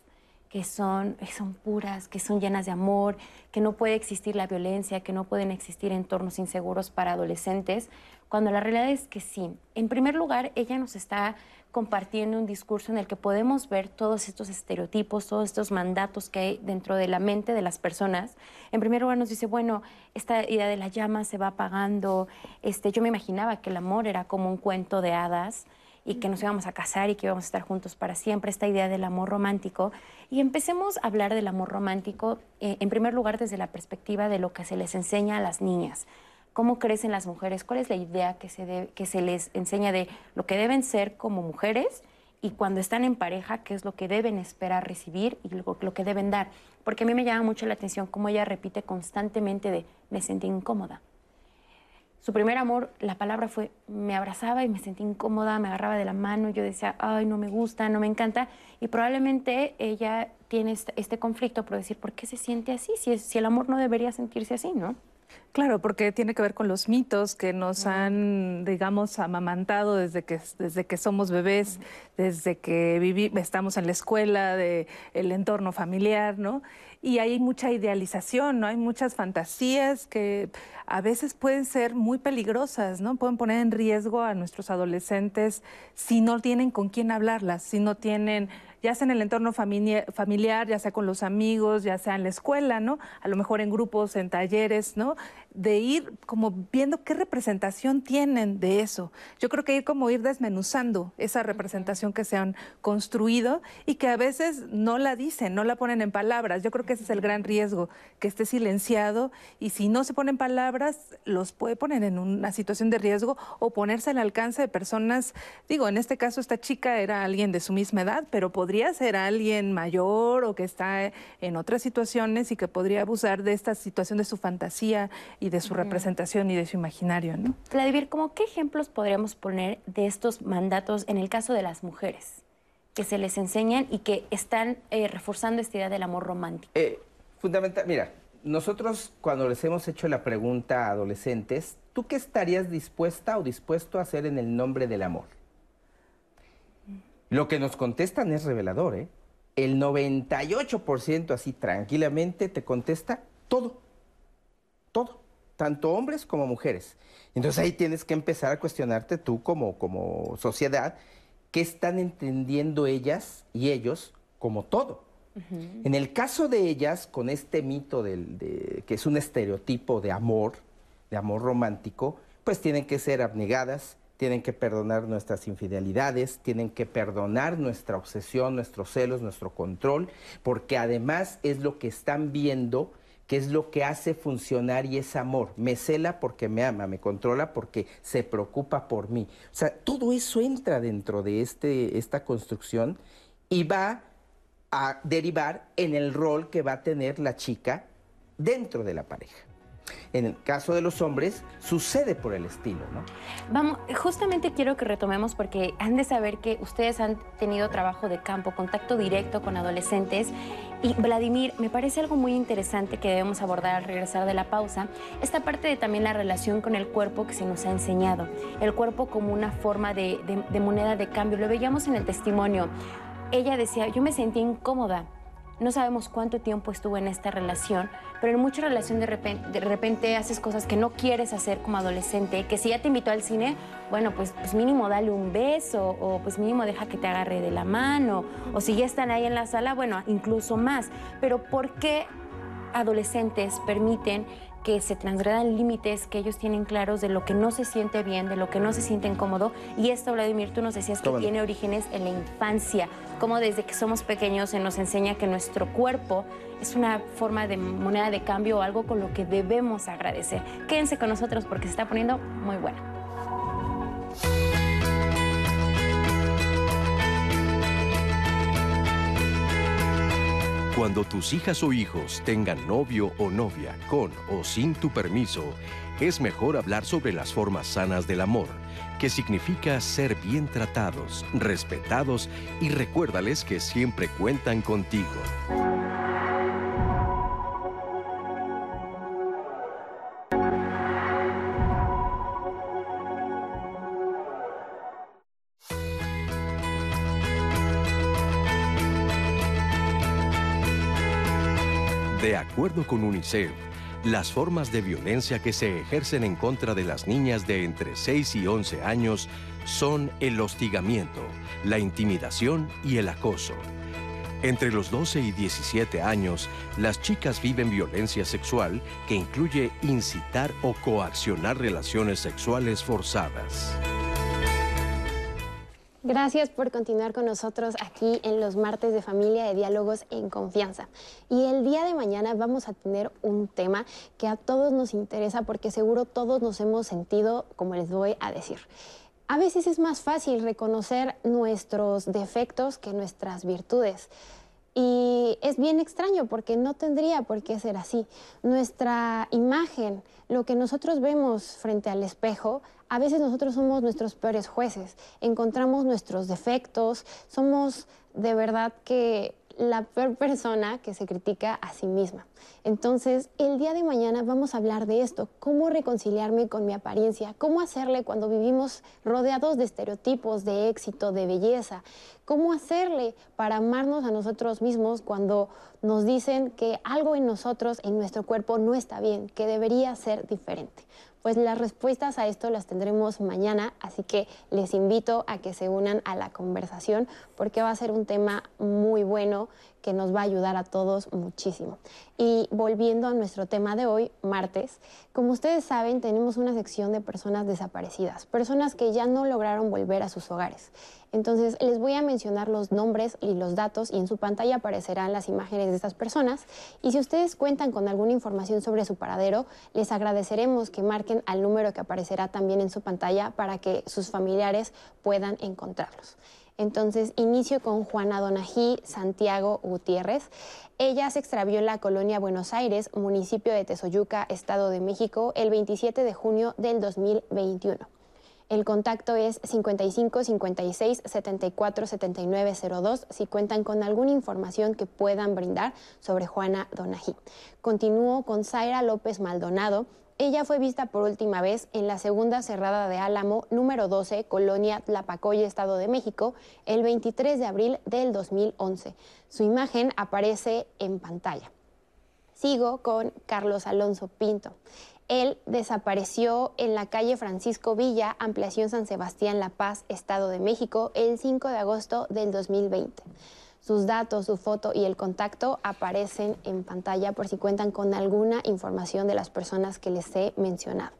Speaker 2: que son, son puras, que son llenas de amor, que no puede existir la violencia, que no pueden existir entornos inseguros para adolescentes, cuando la realidad es que sí. En primer lugar, ella nos está compartiendo un discurso en el que podemos ver todos estos estereotipos, todos estos mandatos que hay dentro de la mente de las personas. En primer lugar nos dice, bueno, esta idea de la llama se va apagando. Este, yo me imaginaba que el amor era como un cuento de hadas y que nos íbamos a casar y que íbamos a estar juntos para siempre, esta idea del amor romántico. Y empecemos a hablar del amor romántico, eh, en primer lugar, desde la perspectiva de lo que se les enseña a las niñas. ¿Cómo crecen las mujeres? ¿Cuál es la idea que se, que se les enseña de lo que deben ser como mujeres? Y cuando están en pareja, ¿qué es lo que deben esperar recibir y lo, lo que deben dar? Porque a mí me llama mucho la atención cómo ella repite constantemente de me sentí incómoda, su primer amor, la palabra fue, me abrazaba y me sentí incómoda, me agarraba de la mano, yo decía, ay, no me gusta, no me encanta. Y probablemente ella tiene este, este conflicto por decir, ¿por qué se siente así? Si, si el amor no debería sentirse así, ¿no?
Speaker 4: Claro, porque tiene que ver con los mitos que nos han, digamos, amamantado desde que, desde que somos bebés, desde que viví, estamos en la escuela, el entorno familiar, ¿no? Y hay mucha idealización, ¿no? Hay muchas fantasías que a veces pueden ser muy peligrosas, ¿no? Pueden poner en riesgo a nuestros adolescentes si no tienen con quién hablarlas, si no tienen ya sea en el entorno familiar, ya sea con los amigos, ya sea en la escuela, ¿no? A lo mejor en grupos, en talleres, ¿no? De ir como viendo qué representación tienen de eso. Yo creo que ir como ir desmenuzando esa representación que se han construido y que a veces no la dicen, no la ponen en palabras. Yo creo que ese es el gran riesgo, que esté silenciado y si no se ponen palabras, los puede poner en una situación de riesgo o ponerse al alcance de personas, digo, en este caso esta chica era alguien de su misma edad, pero podría podría ser alguien mayor o que está en otras situaciones y que podría abusar de esta situación de su fantasía y de su representación y de su imaginario, ¿no?
Speaker 2: Vladimir, ¿cómo qué ejemplos podríamos poner de estos mandatos en el caso de las mujeres que se les enseñan y que están eh, reforzando esta idea del amor romántico?
Speaker 5: Eh, fundamental, mira, nosotros cuando les hemos hecho la pregunta a adolescentes, ¿tú qué estarías dispuesta o dispuesto a hacer en el nombre del amor? Lo que nos contestan es revelador, ¿eh? El 98% así tranquilamente te contesta todo, todo, tanto hombres como mujeres. Entonces ahí tienes que empezar a cuestionarte tú como, como sociedad, qué están entendiendo ellas y ellos como todo. En el caso de ellas, con este mito del, de, que es un estereotipo de amor, de amor romántico, pues tienen que ser abnegadas, tienen que perdonar nuestras infidelidades, tienen que perdonar nuestra obsesión, nuestros celos, nuestro control, porque además es lo que están viendo que es lo que hace funcionar y es amor. Me cela porque me ama, me controla porque se preocupa por mí. O sea, todo eso entra dentro de este, esta construcción y va a derivar en el rol que va a tener la chica dentro de la pareja. En el caso de los hombres, sucede por el estilo, ¿no?
Speaker 2: Vamos, justamente quiero que retomemos porque han de saber que ustedes han tenido trabajo de campo, contacto directo con adolescentes. Y Vladimir, me parece algo muy interesante que debemos abordar al regresar de la pausa, esta parte de también la relación con el cuerpo que se nos ha enseñado. El cuerpo como una forma de, moneda de cambio. Lo veíamos en el testimonio. Ella decía, yo me sentí incómoda no sabemos cuánto tiempo estuvo en esta relación, pero en mucha relación de repente, haces cosas que no quieres hacer como adolescente, que si ya te invitó al cine, bueno, pues, pues mínimo dale un beso, o pues mínimo deja que te agarre de la mano, o si ya están ahí en la sala, bueno, incluso más. Pero ¿por qué adolescentes permiten que se transgredan límites que ellos tienen claros de lo que no se siente bien, de lo que no se siente incómodo. Y esto, Vladimir, tú nos decías que tiene orígenes en la infancia, como desde que somos pequeños se nos enseña que nuestro cuerpo es una forma de moneda de cambio o algo con lo que debemos agradecer. Quédense con nosotros porque se está poniendo muy buena.
Speaker 1: Cuando tus hijas o hijos tengan novio o novia con o sin tu permiso, es mejor hablar sobre las formas sanas del amor, que significa ser bien tratados, respetados y recuérdales que siempre cuentan contigo. De acuerdo con UNICEF, las formas de violencia que se ejercen en contra de las niñas de entre 6 y 11 años son el hostigamiento, la intimidación y el acoso. Entre los 12 y 17 años, las chicas viven violencia sexual que incluye incitar o coaccionar relaciones sexuales forzadas.
Speaker 3: Gracias por continuar con nosotros aquí en los martes de familia de diálogos en confianza. Y el día de mañana vamos a tener un tema que a todos nos interesa porque seguro todos nos hemos sentido, como les voy a decir. A veces es más fácil reconocer nuestros defectos que nuestras virtudes. Y es bien extraño porque no tendría por qué ser así. Nuestra imagen, lo que nosotros vemos frente al espejo, a veces nosotros somos nuestros peores jueces. Encontramos nuestros defectos, somos de verdad que la peor persona que se critica a sí misma. Entonces, el día de mañana vamos a hablar de esto, cómo reconciliarme con mi apariencia, cómo hacerle cuando vivimos rodeados de estereotipos, de éxito, de belleza, cómo hacerle para amarnos a nosotros mismos cuando nos dicen que algo en nosotros, en nuestro cuerpo, no está bien, que debería ser diferente. Pues las respuestas a esto las tendremos mañana, así que les invito a que se unan a la conversación porque va a ser un tema muy bueno que nos va a ayudar a todos muchísimo. Y volviendo a nuestro tema de hoy, martes, como ustedes saben, tenemos una sección de personas desaparecidas, personas que ya no lograron volver a sus hogares. Entonces, les voy a mencionar los nombres y los datos y en su pantalla aparecerán las imágenes de estas personas. Y si ustedes cuentan con alguna información sobre su paradero, les agradeceremos que marquen al número que aparecerá también en su pantalla para que sus familiares puedan encontrarlos. Entonces, inicio con Juana Donají Santiago Gutiérrez. Ella se extravió en la colonia Buenos Aires, municipio de Tezoyuca, Estado de México, el 27 de junio del 2021. El contacto es 55 56 74 79 02 si cuentan con alguna información que puedan brindar sobre Juana Donají. Continúo con Zaira López Maldonado. Ella fue vista por última vez en la segunda cerrada de Álamo, número 12, Colonia Tlapacoya, Estado de México, el 23 de abril del 2011. Su imagen aparece en pantalla. Sigo con Carlos Alonso Pinto. Él desapareció en la calle Francisco Villa, ampliación San Sebastián La Paz, Estado de México, el 5 de agosto del 2020. Sus datos, su foto y el contacto aparecen en pantalla por si cuentan con alguna información de las personas que les he mencionado.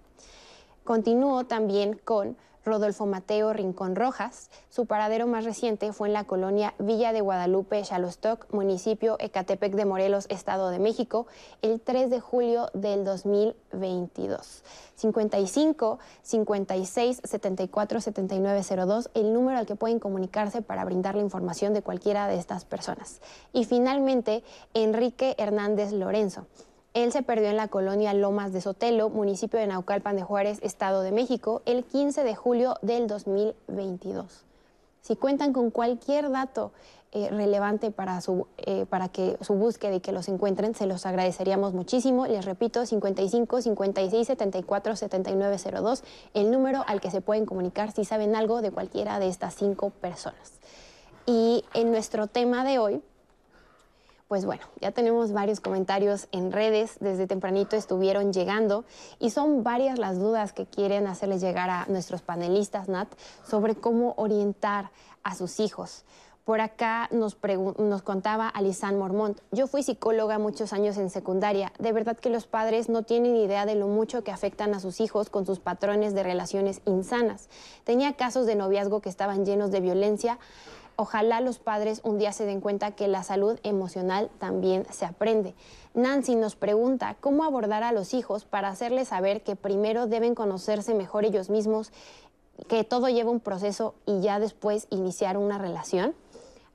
Speaker 3: Continúo también con Rodolfo Mateo Rincón Rojas. Su paradero más reciente fue en la colonia Villa de Guadalupe, Chalostoc, municipio Ecatepec de Morelos, Estado de México, el 3 de julio del 2022. 55 56 74 79 02, el número al que pueden comunicarse para brindar la información de cualquiera de estas personas. Y finalmente, Enrique Hernández Lorenzo. Él se perdió en la colonia Lomas de Sotelo, municipio de Naucalpan de Juárez, Estado de México, el 15 de julio del 2022. Si cuentan con cualquier dato eh, relevante para, su, eh, para que su búsqueda y que los encuentren, se los agradeceríamos muchísimo. Les repito, 55 56 74 79 02, el número al que se pueden comunicar si saben algo de cualquiera de estas cinco personas. Y en nuestro tema de hoy, pues bueno, ya tenemos varios comentarios en redes, desde tempranito estuvieron llegando y son varias las dudas que quieren hacerles llegar a nuestros panelistas, Nat, sobre cómo orientar a sus hijos. Por acá nos, nos contaba Alisan Mormont. Yo fui psicóloga muchos años en secundaria. De verdad que los padres no tienen idea de lo mucho que afectan a sus hijos con sus patrones de relaciones insanas. Tenía casos de noviazgo que estaban llenos de violencia Ojalá los padres un día se den cuenta que la salud emocional también se aprende. Nancy nos pregunta cómo abordar a los hijos para hacerles saber que primero deben conocerse mejor ellos mismos, que todo lleva un proceso y ya después iniciar una relación.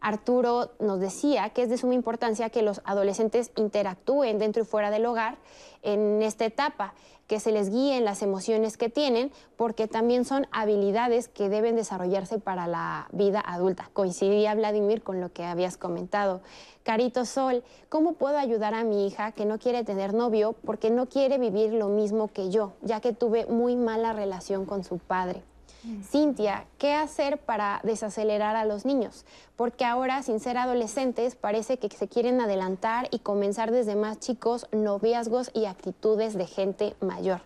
Speaker 3: Arturo nos decía que es de suma importancia que los adolescentes interactúen dentro y fuera del hogar en esta etapa que se les guíen las emociones que tienen, porque también son habilidades que deben desarrollarse para la vida adulta. Coincidía Vladimir con lo que habías comentado. Carito Sol, ¿cómo puedo ayudar a mi hija que no quiere tener novio porque no quiere vivir lo mismo que yo, ya que tuve muy mala relación con su padre? Cintia, ¿qué hacer para desacelerar a los niños? Porque ahora, sin ser adolescentes, parece que se quieren adelantar y comenzar desde más chicos noviazgos y actitudes de gente mayor.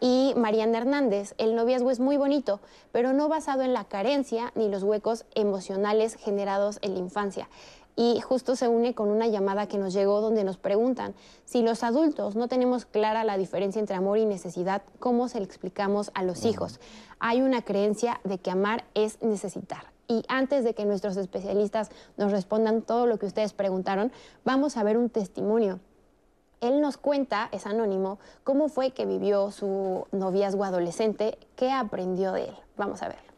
Speaker 3: Y Mariana Hernández, el noviazgo es muy bonito, pero no basado en la carencia ni los huecos emocionales generados en la infancia y justo se une con una llamada que nos llegó donde nos preguntan si los adultos no tenemos clara la diferencia entre amor y necesidad, ¿cómo se le explicamos a los hijos? Hay una creencia de que amar es necesitar. Y antes de que nuestros especialistas nos respondan todo lo que ustedes preguntaron, vamos a ver un testimonio. Él nos cuenta, es anónimo, cómo fue que vivió su noviazgo adolescente, qué aprendió de él. Vamos a verlo.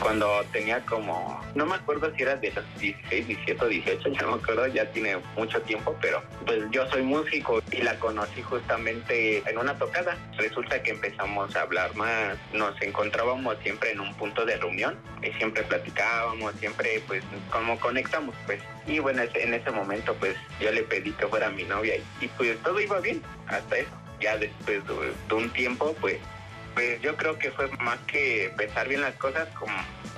Speaker 9: Cuando tenía como, no me acuerdo si era de los 16, 17 o 18, ya no me acuerdo, ya tiene mucho tiempo, pero pues yo soy músico y la conocí justamente en una tocada. Resulta que empezamos a hablar más, nos encontrábamos siempre en un punto de reunión y siempre platicábamos, siempre pues como conectamos pues. Y bueno, en ese momento pues yo le pedí que fuera mi novia y, pues todo iba bien hasta eso. Ya después de un tiempo pues pues yo creo que fue más que pensar bien las cosas como,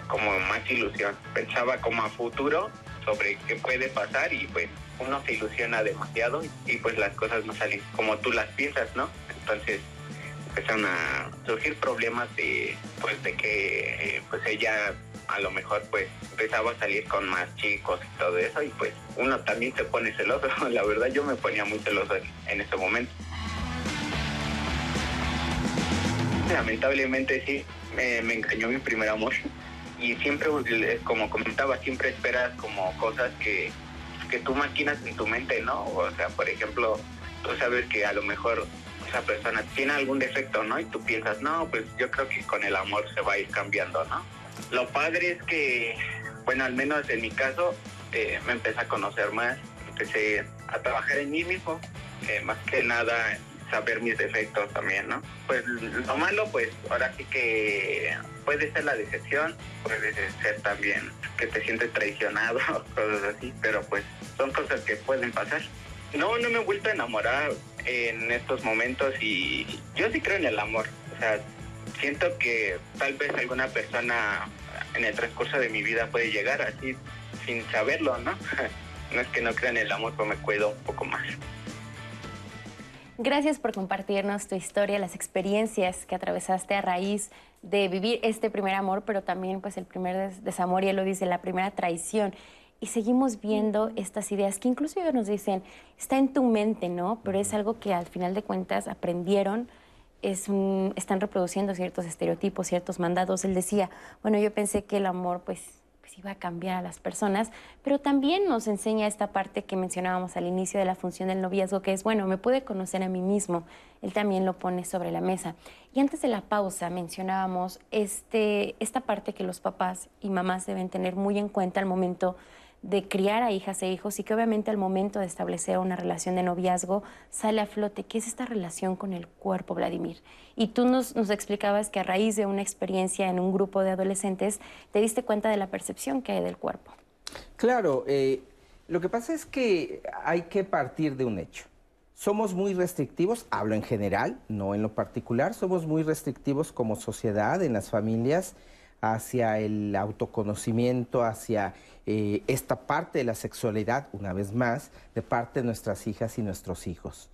Speaker 9: como más ilusión. Pensaba como a futuro sobre qué puede pasar y pues uno se ilusiona demasiado y pues las cosas no salen como tú las piensas, ¿no? Entonces empezaron a surgir problemas de pues de que pues ella a lo mejor pues empezaba a salir con más chicos y todo eso y pues uno también se pone celoso, la verdad yo me ponía muy celoso en ese momento. Lamentablemente sí, me, engañó mi primer amor. Y siempre, como comentaba, siempre esperas como cosas que, que tú maquinas en tu mente, ¿no? O sea, por ejemplo, tú sabes que a lo mejor esa persona tiene algún defecto, ¿no? Y tú piensas, no, pues yo creo que con el amor se va a ir cambiando, ¿no? Lo padre es que, bueno, al menos en mi caso, eh, me empecé a conocer más, empecé a trabajar en mí mismo, eh, más que nada saber mis defectos también, ¿no? Pues lo malo, pues ahora sí que puede ser la decepción, puede ser también que te sientes traicionado, cosas así, pero pues son cosas que pueden pasar. No, no me he vuelto a enamorar en estos momentos y yo sí creo en el amor. O sea, siento que tal vez alguna persona en el transcurso de mi vida puede llegar así sin saberlo, ¿no? No es que no crea en el amor, pero me cuido un poco más.
Speaker 2: Gracias por compartirnos tu historia, las experiencias que atravesaste a raíz de vivir este primer amor, pero también pues el primer desamor, y él lo dice, la primera traición. Y seguimos viendo estas ideas que incluso ellos nos dicen, está en tu mente, ¿no? Pero es algo que al final de cuentas aprendieron, es están reproduciendo ciertos estereotipos, ciertos mandados. Él decía, bueno, yo pensé que el amor pues iba a cambiar a las personas, pero también nos enseña esta parte que mencionábamos al inicio de la función del noviazgo, que es, bueno, me pude conocer a mí mismo. Él también lo pone sobre la mesa. Y antes de la pausa mencionábamos este, esta parte que los papás y mamás deben tener muy en cuenta al momento de criar a hijas e hijos y que obviamente al momento de establecer una relación de noviazgo sale a flote, ¿qué es esta relación con el cuerpo, Vladimir? Y tú nos, explicabas que a raíz de una experiencia en un grupo de adolescentes te diste cuenta de la percepción que hay del cuerpo.
Speaker 5: Claro, eh, lo que pasa es que hay que partir de un hecho. Somos muy restrictivos, hablo en general, no en lo particular, somos muy restrictivos como sociedad, en las familias, hacia el autoconocimiento, hacia eh, esta parte de la sexualidad, una vez más, de parte de nuestras hijas y nuestros hijos.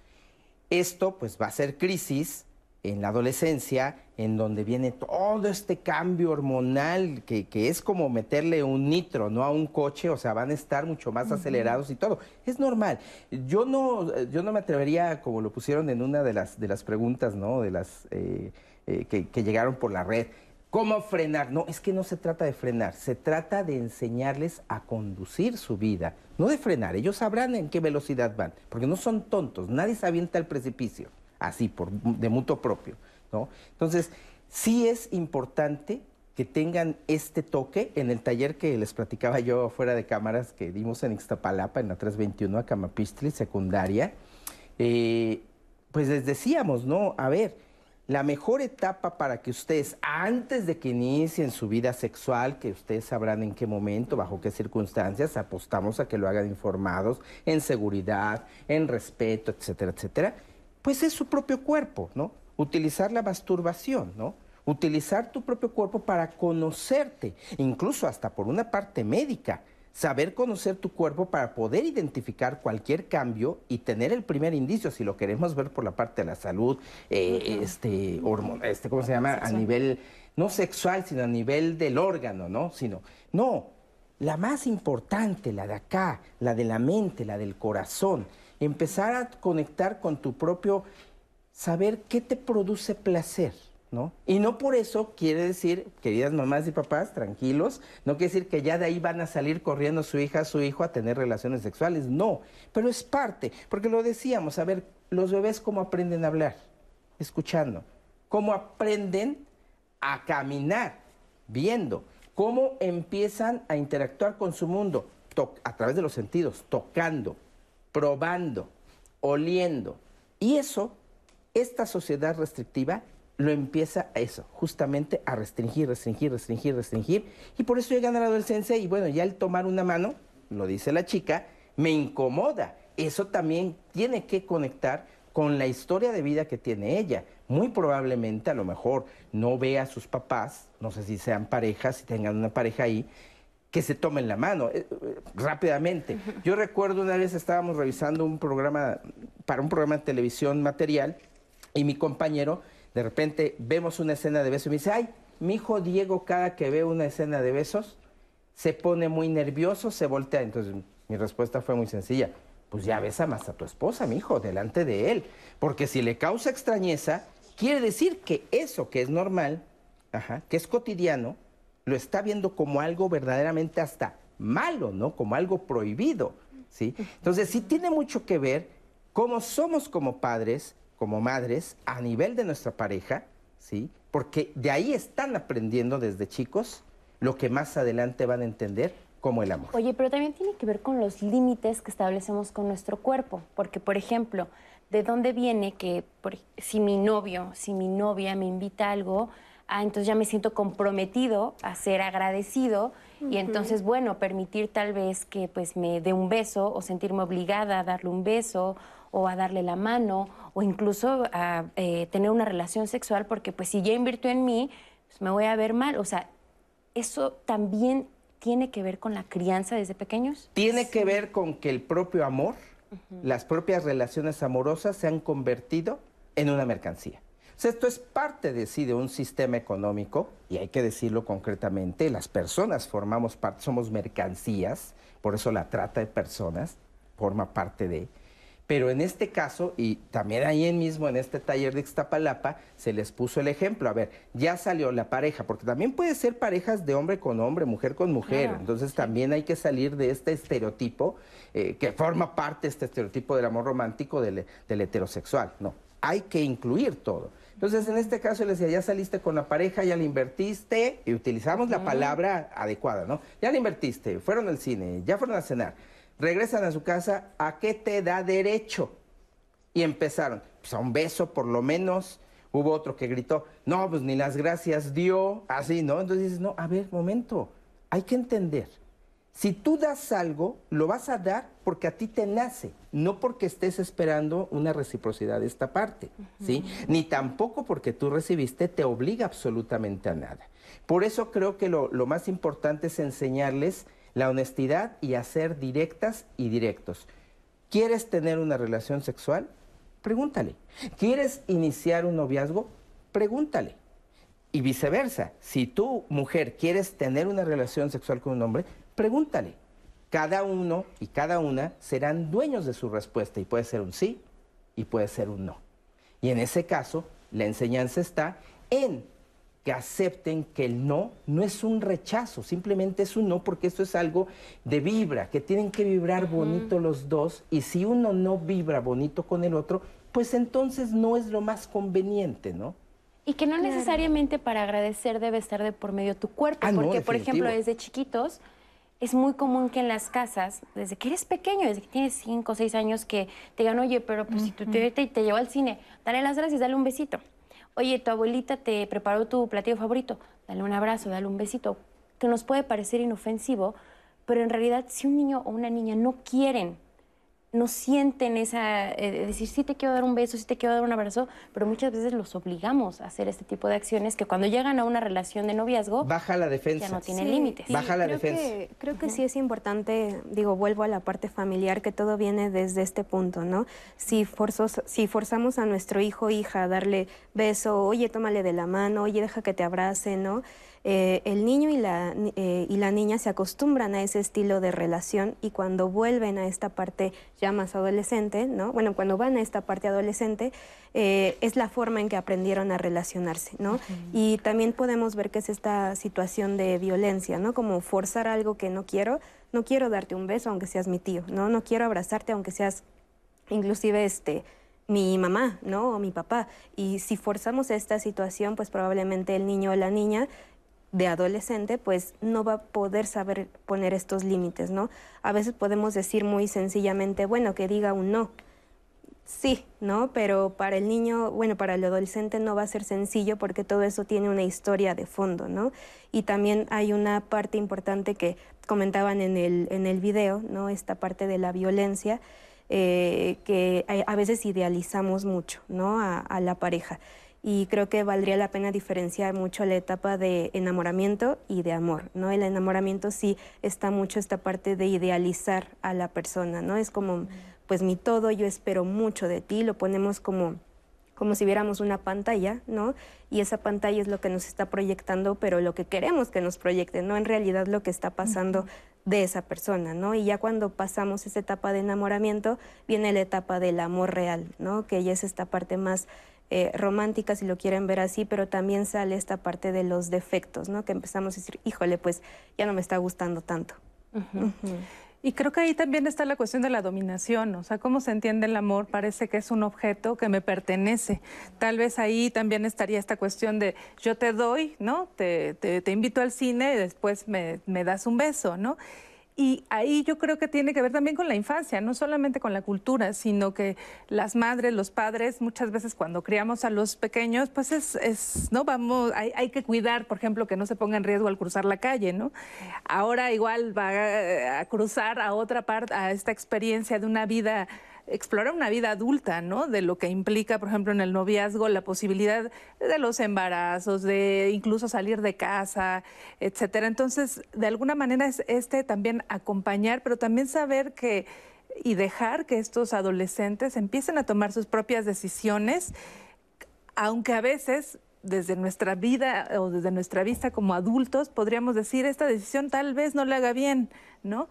Speaker 5: Esto pues va a ser crisis en la adolescencia, en donde viene todo este cambio hormonal, que, es como meterle un nitro, ¿no? A un coche, o sea, van a estar mucho más acelerados y todo. Es normal. Yo no, yo no me atrevería, como lo pusieron en una de las, de las preguntas, ¿no? De las eh, eh, que llegaron por la red ¿Cómo frenar? No, es que no se trata de frenar, se trata de enseñarles a conducir su vida, no de frenar. Ellos sabrán en qué velocidad van, porque no son tontos, nadie se avienta al precipicio, así, por, de mutuo propio, ¿no? Entonces, sí es importante que tengan este toque en el taller que les platicaba yo fuera de cámaras que dimos en Ixtapalapa, en la 321, a Camapistli, secundaria. Eh, pues les decíamos, ¿no? A ver, la mejor etapa para que ustedes, antes de que inicien su vida sexual, que ustedes sabrán en qué momento, bajo qué circunstancias, apostamos a que lo hagan informados, en seguridad, en respeto, etcétera, etcétera, pues es su propio cuerpo, ¿no? Utilizar la masturbación, ¿no? Utilizar tu propio cuerpo para conocerte, incluso hasta por una parte médica saber conocer tu cuerpo para poder identificar cualquier cambio y tener el primer indicio, si lo queremos ver por la parte de la salud, eh, este, este, ¿cómo se llama? A nivel, no sexual, sino a nivel del órgano, ¿no? Sino, no, la más importante, la de acá, la de la mente, la del corazón, empezar a conectar con tu propio, saber qué te produce placer. ¿No? Y no por eso quiere decir, queridas mamás y papás, tranquilos, no quiere decir que ya de ahí van a salir corriendo su hija, su hijo a tener relaciones sexuales, no, pero es parte, porque lo decíamos, a ver, los bebés cómo aprenden a hablar, escuchando, cómo aprenden a caminar, viendo, cómo empiezan a interactuar con su mundo a través de los sentidos, tocando, probando, oliendo. Y eso, esta sociedad restrictiva lo empieza a eso, justamente a restringir, restringir, restringir, restringir. Y por eso llegan a la adolescencia y bueno, ya el tomar una mano, lo dice la chica, me incomoda. Eso también tiene que conectar con la historia de vida que tiene ella. Muy probablemente a lo mejor no ve a sus papás, no sé si sean parejas, si tengan una pareja ahí, que se tomen la mano eh, eh, rápidamente. Yo recuerdo una vez estábamos revisando un programa, para un programa de televisión material, y mi compañero de repente vemos una escena de besos y me dice, ay, mi hijo Diego cada que ve una escena de besos se pone muy nervioso, se voltea. Entonces mi respuesta fue muy sencilla, pues ya besa más a tu esposa, mi hijo, delante de él. Porque si le causa extrañeza, quiere decir que eso que es normal, que es cotidiano, lo está viendo como algo verdaderamente hasta malo, ¿no? Como algo prohibido, ¿sí? Entonces sí tiene mucho que ver cómo somos como padres, como madres a nivel de nuestra pareja, ¿sí? Porque de ahí están aprendiendo desde chicos lo que más adelante van a entender como el amor.
Speaker 2: Oye, pero también tiene que ver con los límites que establecemos con nuestro cuerpo, porque por ejemplo, ¿de dónde viene que si mi novio, si mi novia me invita a algo, ah, entonces ya me siento comprometido a ser agradecido y entonces, bueno, permitir tal vez que pues me dé un beso o sentirme obligada a darle un beso o a darle la mano o incluso a eh, tener una relación sexual porque pues si ya invirtió en mí, pues me voy a ver mal. O sea, eso también tiene que ver con la crianza desde pequeños.
Speaker 5: Tiene que ver con que el propio amor, las propias relaciones amorosas se han convertido en una mercancía. O sea, esto es parte de sí de un sistema económico, y hay que decirlo concretamente, las personas formamos parte, somos mercancías, por eso la trata de personas forma parte de, pero en este caso, y también ahí mismo en este taller de Ixtapalapa, se les puso el ejemplo. A ver, ya salió la pareja, porque también puede ser parejas de hombre con hombre, mujer con mujer. Entonces también hay que salir de este estereotipo, eh, que forma parte este estereotipo del amor romántico del, heterosexual. No, hay que incluir todo. Entonces, en este caso, les decía, ya saliste con la pareja, ya le invertiste, y utilizamos la palabra adecuada, ¿no? Ya le invertiste, fueron al cine, ya fueron a cenar regresan a su casa, ¿a qué te da derecho? Y empezaron, pues a un beso por lo menos. Hubo otro que gritó, no, pues ni las gracias dio, así, ¿no? Entonces dices, no, a ver, momento, hay que entender. Si tú das algo, lo vas a dar porque a ti te nace, no porque estés esperando una reciprocidad de esta parte, ¿sí? Ni tampoco porque tú recibiste te obliga absolutamente a nada. Por eso creo que lo, lo más importante es enseñarles la honestidad y hacer directas y directos. ¿Quieres tener una relación sexual? Pregúntale. ¿Quieres iniciar un noviazgo? Pregúntale. Y viceversa, si tú, mujer, quieres tener una relación sexual con un hombre, pregúntale. Cada uno y cada una serán dueños de su respuesta y puede ser un sí y puede ser un no. Y en ese caso, la enseñanza está en que acepten que el no no es un rechazo, simplemente es un no porque esto es algo de vibra, que tienen que vibrar bonito los dos y si uno no vibra bonito con el otro, pues entonces no es lo más conveniente, ¿no?
Speaker 2: Y que no necesariamente para agradecer debe estar de por medio tu cuerpo, ah, porque por ejemplo desde chiquitos es muy común que en las casas, desde que eres pequeño, desde que tienes 5 o 6 años, que te digan, oye, pero pues si tú te, te, te llevó al cine, dale las gracias, dale un besito. Oye, tu abuelita te preparó tu platillo favorito, dale un abrazo, dale un besito, que nos puede parecer inofensivo, pero en realidad si un niño o una niña no quieren no sienten esa, eh, decir, sí te quiero dar un beso, sí te quiero dar un abrazo, pero muchas veces los obligamos a hacer este tipo de acciones que cuando llegan a una relación de noviazgo...
Speaker 5: Baja la defensa.
Speaker 2: Ya no tienen límites.
Speaker 5: Baja la
Speaker 6: creo
Speaker 5: defensa.
Speaker 6: Que, creo que sí es importante, digo, vuelvo a la parte familiar, que todo viene desde este punto, ¿no? Si, forzos, si forzamos a nuestro hijo o hija a darle beso, oye, tómale de la mano, oye, deja que te abrace, ¿no? Eh, el niño y la, eh, y la niña se acostumbran a ese estilo de relación y cuando vuelven a esta parte ya más adolescente, ¿no? Bueno, cuando van a esta parte adolescente, eh, es la forma en que aprendieron a relacionarse, ¿no? Y también podemos ver que es esta situación de violencia, ¿no? Como forzar algo que no quiero, no quiero darte un beso aunque seas mi tío, ¿no? No quiero abrazarte aunque seas inclusive este mi mamá, ¿no? O mi papá. Y si forzamos esta situación, pues probablemente el niño o la niña de adolescente, pues no va a poder saber poner estos límites, ¿no? A veces podemos decir muy sencillamente, bueno, que diga un no. Sí, ¿no? Pero para el niño, bueno, para el adolescente no va a ser sencillo porque todo eso tiene una historia de fondo, ¿no? Y también hay una parte importante que comentaban en el, en el video, ¿no? Esta parte de la violencia, eh, que a, veces idealizamos mucho, ¿no? a la pareja y creo que valdría la pena diferenciar mucho la etapa de enamoramiento y de amor, ¿no? El enamoramiento sí está mucho esta parte de idealizar a la persona, ¿no? Es como, pues mi todo, yo espero mucho de ti, lo ponemos como como si viéramos una pantalla, ¿no? Y esa pantalla es lo que nos está proyectando, pero lo que queremos que nos proyecte, no en realidad lo que está pasando de esa persona, ¿no? Y ya cuando pasamos esa etapa de enamoramiento, viene la etapa del amor real, ¿no? Que ya es esta parte más eh, romántica, si lo quieren ver así, pero también sale esta parte de los defectos, ¿no? Que empezamos a decir, híjole, pues ya no me está gustando tanto.
Speaker 4: Y creo que ahí también está la cuestión de la dominación, o sea, cómo se entiende el amor, parece que es un objeto que me pertenece. Tal vez ahí también estaría esta cuestión de yo te doy, ¿no? Te, te, invito al cine y después me, me das un beso, ¿no? Y ahí yo creo que tiene que ver también con la infancia, no solamente con la cultura, sino que las madres, los padres, muchas veces cuando criamos a los pequeños, pues es, es no vamos, hay, hay, que cuidar, por ejemplo, que no se ponga en riesgo al cruzar la calle, ¿no? Ahora igual va a cruzar a otra parte, a esta experiencia de una vida explorar una vida adulta, ¿no? De lo que implica, por ejemplo, en el noviazgo, la posibilidad de los embarazos, de incluso salir de casa, etcétera. Entonces, de alguna manera es este también acompañar, pero también saber que y dejar que estos adolescentes empiecen a tomar sus propias decisiones, aunque a veces desde nuestra vida o desde nuestra vista como adultos podríamos decir esta decisión tal vez no le haga bien, ¿no?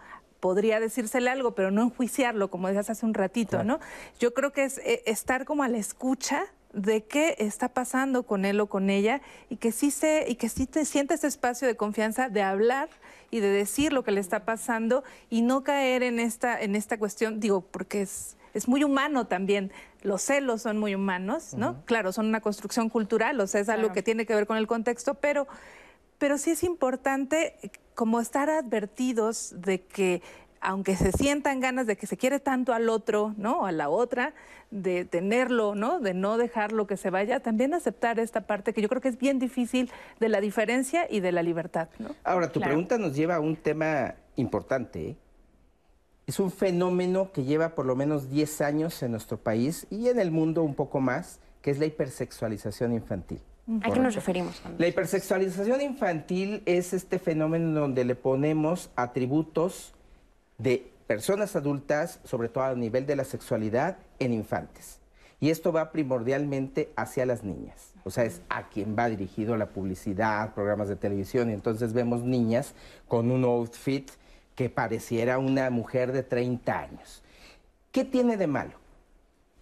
Speaker 4: Podría decírsele algo, pero no enjuiciarlo, como decías hace un ratito, ¿no? Yo creo que es eh, estar como a la escucha de qué está pasando con él o con ella y que sí se y que sí te siente ese espacio de confianza de hablar y de decir lo que le está pasando y no caer en esta en esta cuestión, digo, porque es es muy humano también. Los celos son muy humanos, ¿no? Claro, son una construcción cultural, o sea, es algo que tiene que ver con el contexto, pero pero sí es importante como estar advertidos de que aunque se sientan ganas de que se quiere tanto al otro, ¿no? A la otra, de tenerlo, ¿no? De no dejarlo que se vaya, también aceptar esta parte que yo creo que es bien difícil de la diferencia y de la libertad, ¿no?
Speaker 5: Ahora, tu pregunta nos lleva a un tema importante. ¿eh? Es un fenómeno que lleva por lo menos 10 años en nuestro país y en el mundo un poco más, que es la hipersexualización infantil.
Speaker 2: ¿A qué nos referimos?
Speaker 5: La hipersexualización infantil es este fenómeno donde le ponemos atributos de personas adultas, sobre todo a nivel de la sexualidad, en infantes. Y esto va primordialmente hacia las niñas. O sea, es a quien va dirigido la publicidad, programas de televisión. Y entonces vemos niñas con un outfit que pareciera una mujer de 30 años. ¿Qué tiene de malo?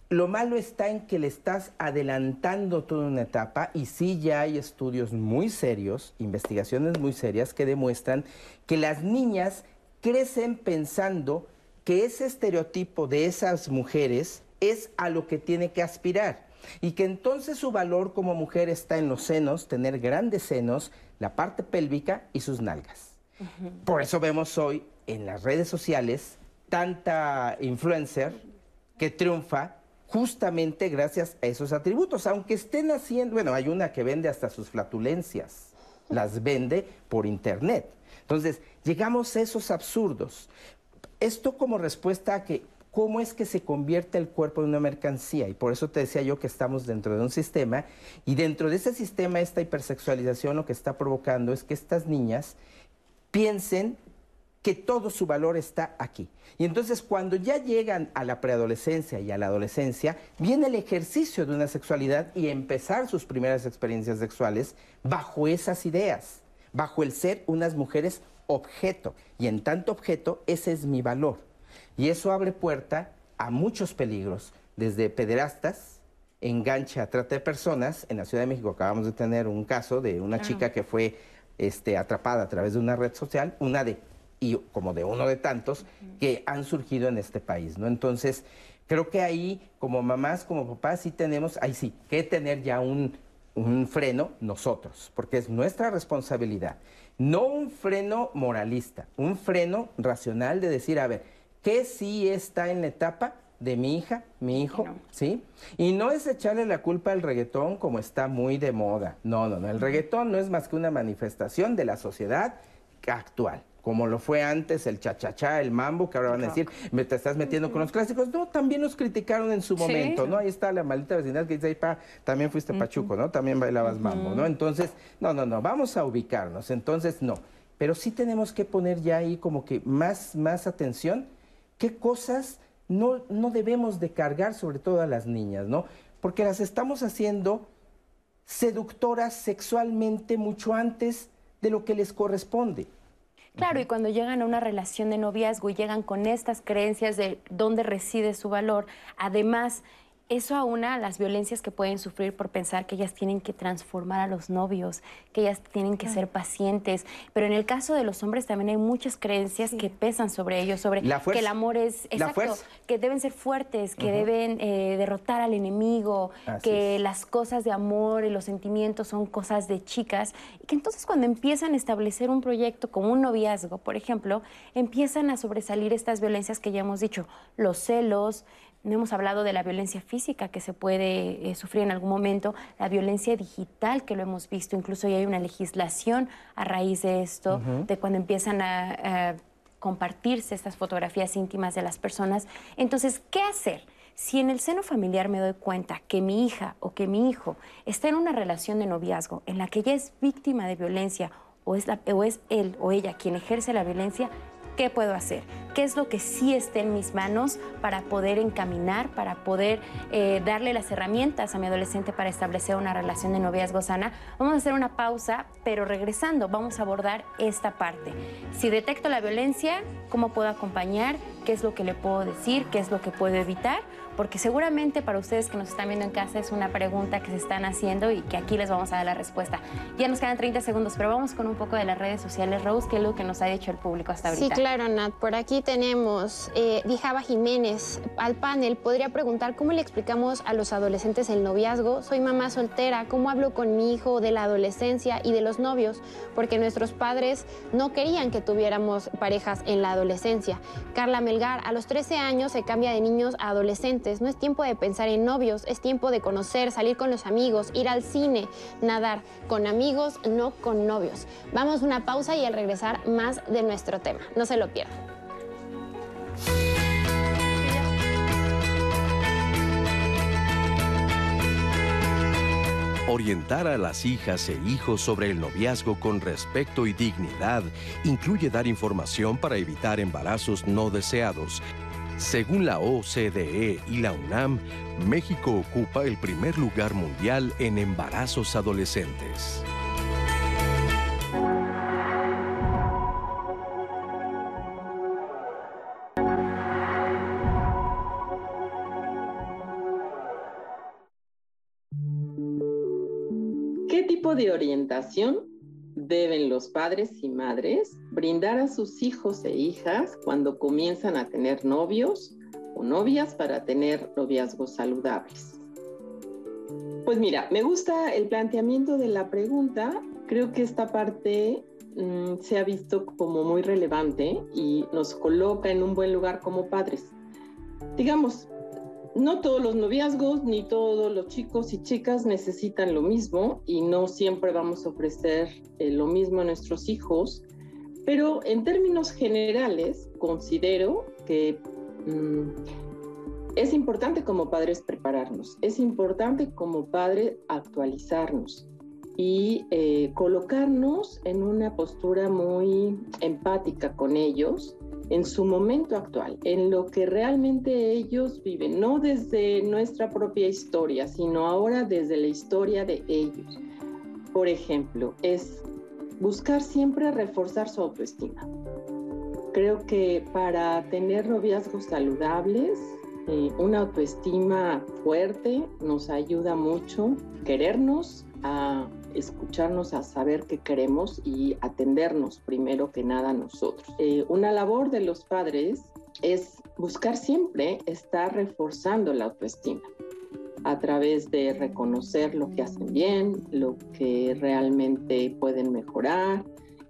Speaker 5: Lo malo está en que le estás adelantando toda una etapa y sí ya hay estudios muy serios, investigaciones muy serias que demuestran que las niñas crecen pensando que ese estereotipo de esas mujeres es a lo que tiene que aspirar y que entonces su valor como mujer está en los senos, tener grandes senos, la parte pélvica y sus nalgas. Por eso vemos hoy en las redes sociales tanta influencer que triunfa justamente gracias a esos atributos, aunque estén haciendo, bueno, hay una que vende hasta sus flatulencias, las vende por internet. Entonces, llegamos a esos absurdos. Esto como respuesta a que cómo es que se convierte el cuerpo en una mercancía. Y por eso te decía yo que estamos dentro de un sistema y dentro de ese sistema esta hipersexualización lo que está provocando es que estas niñas piensen que todo su valor está aquí. Y entonces cuando ya llegan a la preadolescencia y a la adolescencia, viene el ejercicio de una sexualidad y empezar sus primeras experiencias sexuales bajo esas ideas, bajo el ser unas mujeres objeto. Y en tanto objeto, ese es mi valor. Y eso abre puerta a muchos peligros, desde pederastas, engancha, trata de personas. En la Ciudad de México acabamos de tener un caso de una chica que fue este, atrapada a través de una red social, una de y como de uno de tantos que han surgido en este país, ¿no? Entonces, creo que ahí, como mamás, como papás, sí tenemos, ahí sí, que tener ya un un freno nosotros, porque es nuestra responsabilidad. No un freno moralista, un freno racional de decir, a ver, ¿qué sí está en la etapa de mi hija, mi hijo, ¿sí? Y no es echarle la culpa al reggaetón como está muy de moda. No, no, no. El reggaetón no es más que una manifestación de la sociedad actual como lo fue antes el cha-cha-cha, el mambo, que ahora van a decir, me te estás metiendo con los clásicos. No, también nos criticaron en su momento, ¿no? Ahí está la maldita vecindad que dice, ahí pa, también fuiste pachuco, ¿no? También bailabas mambo, ¿no? Entonces, no, no, no, vamos a ubicarnos. Entonces, no. Pero sí tenemos que poner ya ahí como que más, más atención, qué cosas no, no debemos de cargar sobre todo a las niñas, ¿no? Porque las estamos haciendo seductoras sexualmente mucho antes de lo que les corresponde.
Speaker 2: Claro, y cuando llegan a una relación de noviazgo y llegan con estas creencias de dónde reside su valor, además eso aúna las violencias que pueden sufrir por pensar que ellas tienen que transformar a los novios, que ellas tienen que ser pacientes. Pero en el caso de los hombres también hay muchas creencias que pesan sobre ellos, sobre que el amor es exacto, que deben ser fuertes, que deben eh, derrotar al enemigo, que las cosas de amor y los sentimientos son cosas de chicas, y que entonces cuando empiezan a establecer un proyecto como un noviazgo, por ejemplo, empiezan a sobresalir estas violencias que ya hemos dicho, los celos, no hemos hablado de la violencia física que se puede eh, sufrir en algún momento, la violencia digital que lo hemos visto, incluso ya hay una legislación a raíz de esto, de cuando empiezan a, compartirse estas fotografías íntimas de las personas. Entonces, ¿qué hacer? Si en el seno familiar me doy cuenta que mi hija o que mi hijo está en una relación de noviazgo en la que ella es víctima de violencia o es, o es él o ella quien ejerce la violencia, ¿qué puedo hacer? ¿Qué es lo que sí esté en mis manos para poder encaminar, para poder eh, darle las herramientas a mi adolescente para establecer una relación de noviazgo sana? Vamos a hacer una pausa, pero regresando vamos a abordar esta parte. Si detecto la violencia, ¿cómo puedo acompañar? ¿Qué es lo que le puedo decir? ¿Qué es lo que puedo evitar? Porque seguramente para ustedes que nos están viendo en casa es una pregunta que se están haciendo y que aquí les vamos a dar la respuesta. Ya nos quedan 30 segundos, pero vamos con un poco de las redes sociales. Rose, ¿qué es lo que nos ha dicho el público hasta ahorita?
Speaker 3: Sí, claro, Nat. Por aquí tenemos eh, Dijaba Jiménez al panel. Podría preguntar cómo le explicamos a los adolescentes el noviazgo. Soy mamá soltera. ¿Cómo hablo con mi hijo de la adolescencia y de los novios? Porque nuestros padres no querían que tuviéramos parejas en la adolescencia. Carla Melgar, a los 13 años se cambia de niños a adolescentes no es tiempo de pensar en novios, es tiempo de conocer, salir con los amigos, ir al cine, nadar, con amigos, no con novios. Vamos a una pausa y al regresar más de nuestro tema. No se lo pierdan.
Speaker 1: Orientar a las hijas e hijos sobre el noviazgo con respeto y dignidad incluye dar información para evitar embarazos no deseados según la OCDE y la UNAM, México ocupa el primer lugar mundial en embarazos adolescentes.
Speaker 10: ¿Qué tipo de orientación deben los padres y madres brindar a sus hijos e hijas cuando comienzan a tener novios o novias para tener noviazgos saludables? Pues mira, me gusta el planteamiento de la pregunta. Creo que esta parte mm, se ha visto como muy relevante y nos coloca en un buen lugar como padres. Digamos, no todos los noviazgos ni todos los chicos y chicas necesitan lo mismo y no siempre vamos a ofrecer eh, lo mismo a nuestros hijos, pero en términos generales considero que mm, es importante como padres prepararnos, es importante como padre actualizarnos y eh, colocarnos en una postura muy empática con ellos en su momento actual, en lo que realmente ellos viven, no desde nuestra propia historia, sino ahora desde la historia de ellos. Por ejemplo, es buscar siempre reforzar su autoestima. Creo que para tener noviazgos saludables, eh, una autoestima fuerte nos ayuda mucho, querernos, a escucharnos a saber qué queremos y atendernos primero que nada nosotros. Eh, una labor de los padres es buscar siempre estar reforzando la autoestima. a través de reconocer lo que hacen bien, lo que realmente pueden mejorar,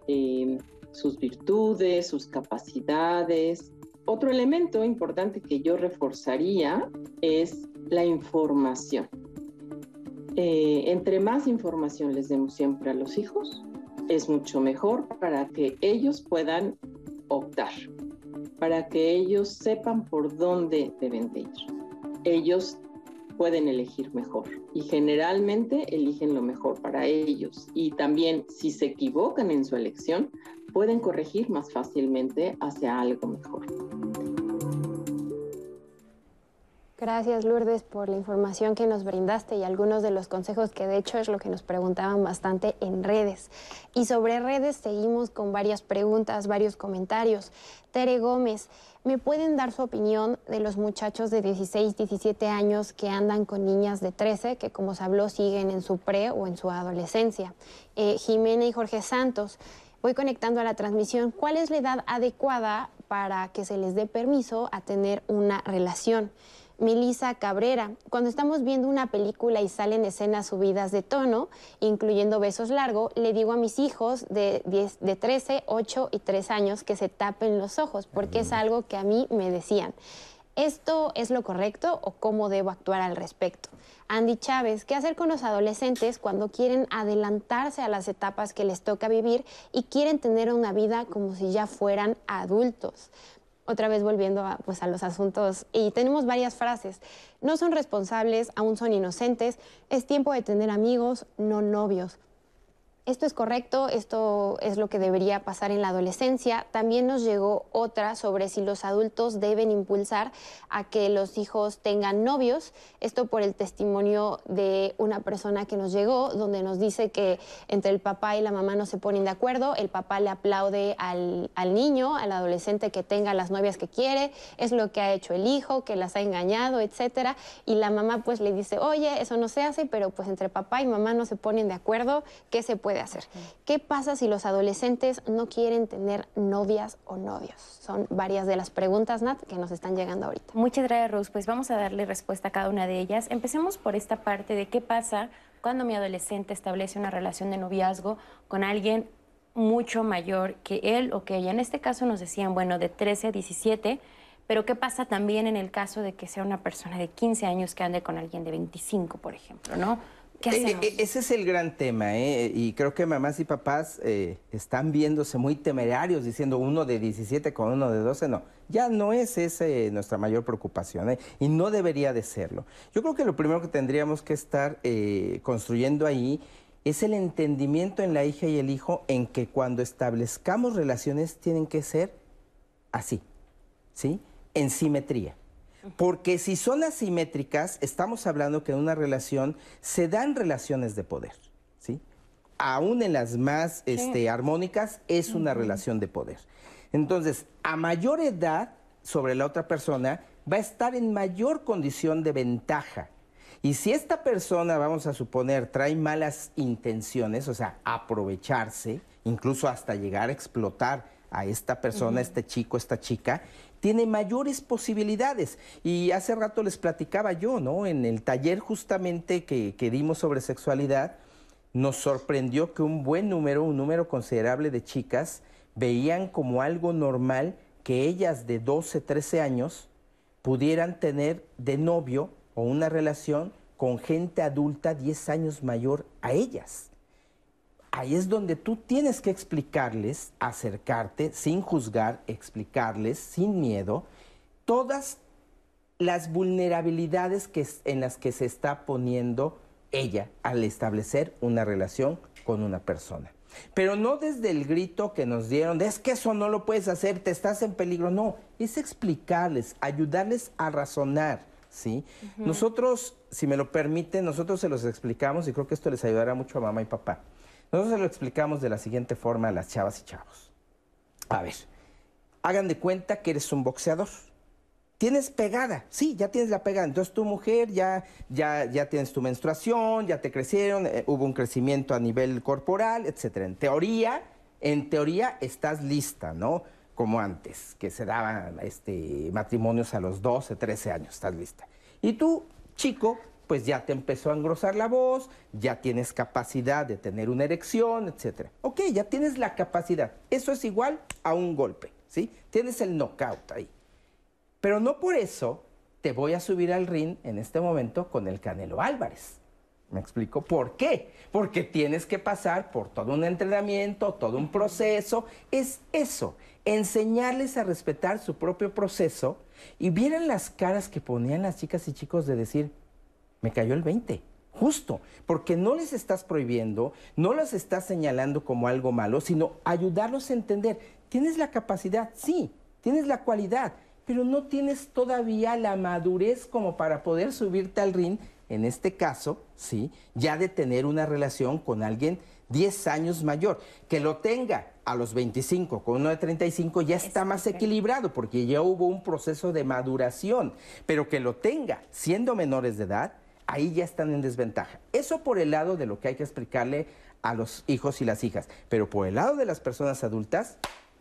Speaker 10: eh, sus virtudes, sus capacidades. Otro elemento importante que yo reforzaría es la información. Eh, entre más información les demos siempre a los hijos, es mucho mejor para que ellos puedan optar, para que ellos sepan por dónde deben de ir. Ellos pueden elegir mejor y generalmente eligen lo mejor para ellos. Y también si se equivocan en su elección, pueden corregir más fácilmente hacia algo mejor.
Speaker 3: Gracias Lourdes por la información que nos brindaste y algunos de los consejos que de hecho es lo que nos preguntaban bastante en redes. Y sobre redes seguimos con varias preguntas, varios comentarios. Tere Gómez, ¿me pueden dar su opinión de los muchachos de 16, 17 años que andan con niñas de 13 que como se habló siguen en su pre o en su adolescencia? Eh, Jimena y Jorge Santos, voy conectando a la transmisión. ¿Cuál es la edad adecuada para que se les dé permiso a tener una relación? Milisa Cabrera. Cuando estamos viendo una película y salen escenas subidas de tono, incluyendo besos largos, le digo a mis hijos de, 10, de 13, 8 y 3 años que se tapen los ojos, porque es algo que a mí me decían. ¿Esto es lo correcto o cómo debo actuar al respecto? Andy Chávez, ¿qué hacer con los adolescentes cuando quieren adelantarse a las etapas que les toca vivir y quieren tener una vida como si ya fueran adultos? Otra vez volviendo a, pues, a los asuntos, y tenemos varias frases. No son responsables, aún son inocentes, es tiempo de tener amigos, no novios esto es correcto, esto es lo que debería pasar en la adolescencia. También nos llegó otra sobre si los adultos deben impulsar a que los hijos tengan novios. Esto por el testimonio de una persona que nos llegó, donde nos dice que entre el papá y la mamá no se ponen de acuerdo, el papá le aplaude al, niño, al adolescente que tenga las novias que quiere, es lo que ha hecho el hijo, que las ha engañado, etcétera, y la mamá pues le dice, oye, eso no se hace, pero pues entre papá y mamá no se ponen de acuerdo, ¿qué se puede hacer. ¿Qué pasa si los adolescentes no quieren tener novias o novios? Son varias de las preguntas, Nat, que nos están llegando ahorita.
Speaker 2: Muchas gracias, Rose. Pues vamos a darle respuesta a cada una de ellas. Empecemos por esta parte de qué pasa cuando mi adolescente establece una relación de noviazgo con alguien mucho mayor que él o que ella. En este caso nos decían, bueno, de 13 a 17, pero ¿qué pasa también en el caso de que sea una persona de 15 años que ande con alguien de 25, por ejemplo, ¿no?
Speaker 5: Eh, eh, ese es el gran tema, ¿eh? y creo que mamás y papás eh, están viéndose muy temerarios diciendo uno de 17 con uno de 12, no, ya no es esa nuestra mayor preocupación y no debería de serlo. Yo creo que lo primero que tendríamos que estar construyendo ahí es el entendimiento en la hija y el hijo en que cuando establezcamos relaciones tienen que ser así, ¿sí? En simetría. Porque si son asimétricas, estamos hablando que en una relación se dan relaciones de poder, ¿sí? Aún en las más este, armónicas es una relación de poder. Entonces, a mayor edad sobre la otra persona, va a estar en mayor condición de ventaja. Y si esta persona, vamos a suponer, trae malas intenciones, o sea, aprovecharse, incluso hasta llegar a explotar a esta persona, este chico, esta chica, tiene mayores posibilidades. Y hace rato les platicaba yo, ¿no? En el taller justamente que, que dimos sobre sexualidad, nos sorprendió que un buen número, un número considerable de chicas veían como algo normal que ellas de 12, 13 años pudieran tener de novio o una relación con gente adulta 10 años mayor a ellas ahí es donde tú tienes que explicarles, acercarte sin juzgar, explicarles sin miedo todas las vulnerabilidades que, en las que se está poniendo ella al establecer una relación con una persona. Pero no desde el grito que nos dieron, de, es que eso no lo puedes hacer, te estás en peligro. No, es explicarles, ayudarles a razonar, ¿sí? Nosotros, si me lo permiten, nosotros se los explicamos y creo que esto les ayudará mucho a mamá y papá. Nosotros lo explicamos de la siguiente forma a las chavas y chavos. A ver, hagan de cuenta que eres un boxeador. Tienes pegada, sí, ya tienes la pegada. Entonces tu mujer ya, ya, ya tienes tu menstruación, ya te crecieron, eh, hubo un crecimiento a nivel corporal, etcétera. En teoría, en teoría estás lista, ¿no? Como antes, que se daban este, matrimonios a los 12, 13 años, estás lista. Y tú, chico, pues ya te empezó a engrosar la voz, ya tienes capacidad de tener una erección, etc. Ok, ya tienes la capacidad. Eso es igual a un golpe, ¿sí? Tienes el knockout ahí. Pero no por eso te voy a subir al ring en este momento con el Canelo Álvarez. ¿Me explico? ¿Por qué? Porque tienes que pasar por todo un entrenamiento, todo un proceso. Es eso, enseñarles a respetar su propio proceso y vieran las caras que ponían las chicas y chicos de decir, me cayó el 20. Justo, porque no les estás prohibiendo, no los estás señalando como algo malo, sino ayudarlos a entender, tienes la capacidad, sí, tienes la cualidad, pero no tienes todavía la madurez como para poder subirte al ring en este caso, sí, ya de tener una relación con alguien 10 años mayor. Que lo tenga a los 25 con uno de 35 ya está más equilibrado porque ya hubo un proceso de maduración, pero que lo tenga siendo menores de edad, ahí ya están en desventaja. Eso por el lado de lo que hay que explicarle a los hijos y las hijas, pero por el lado de las personas adultas,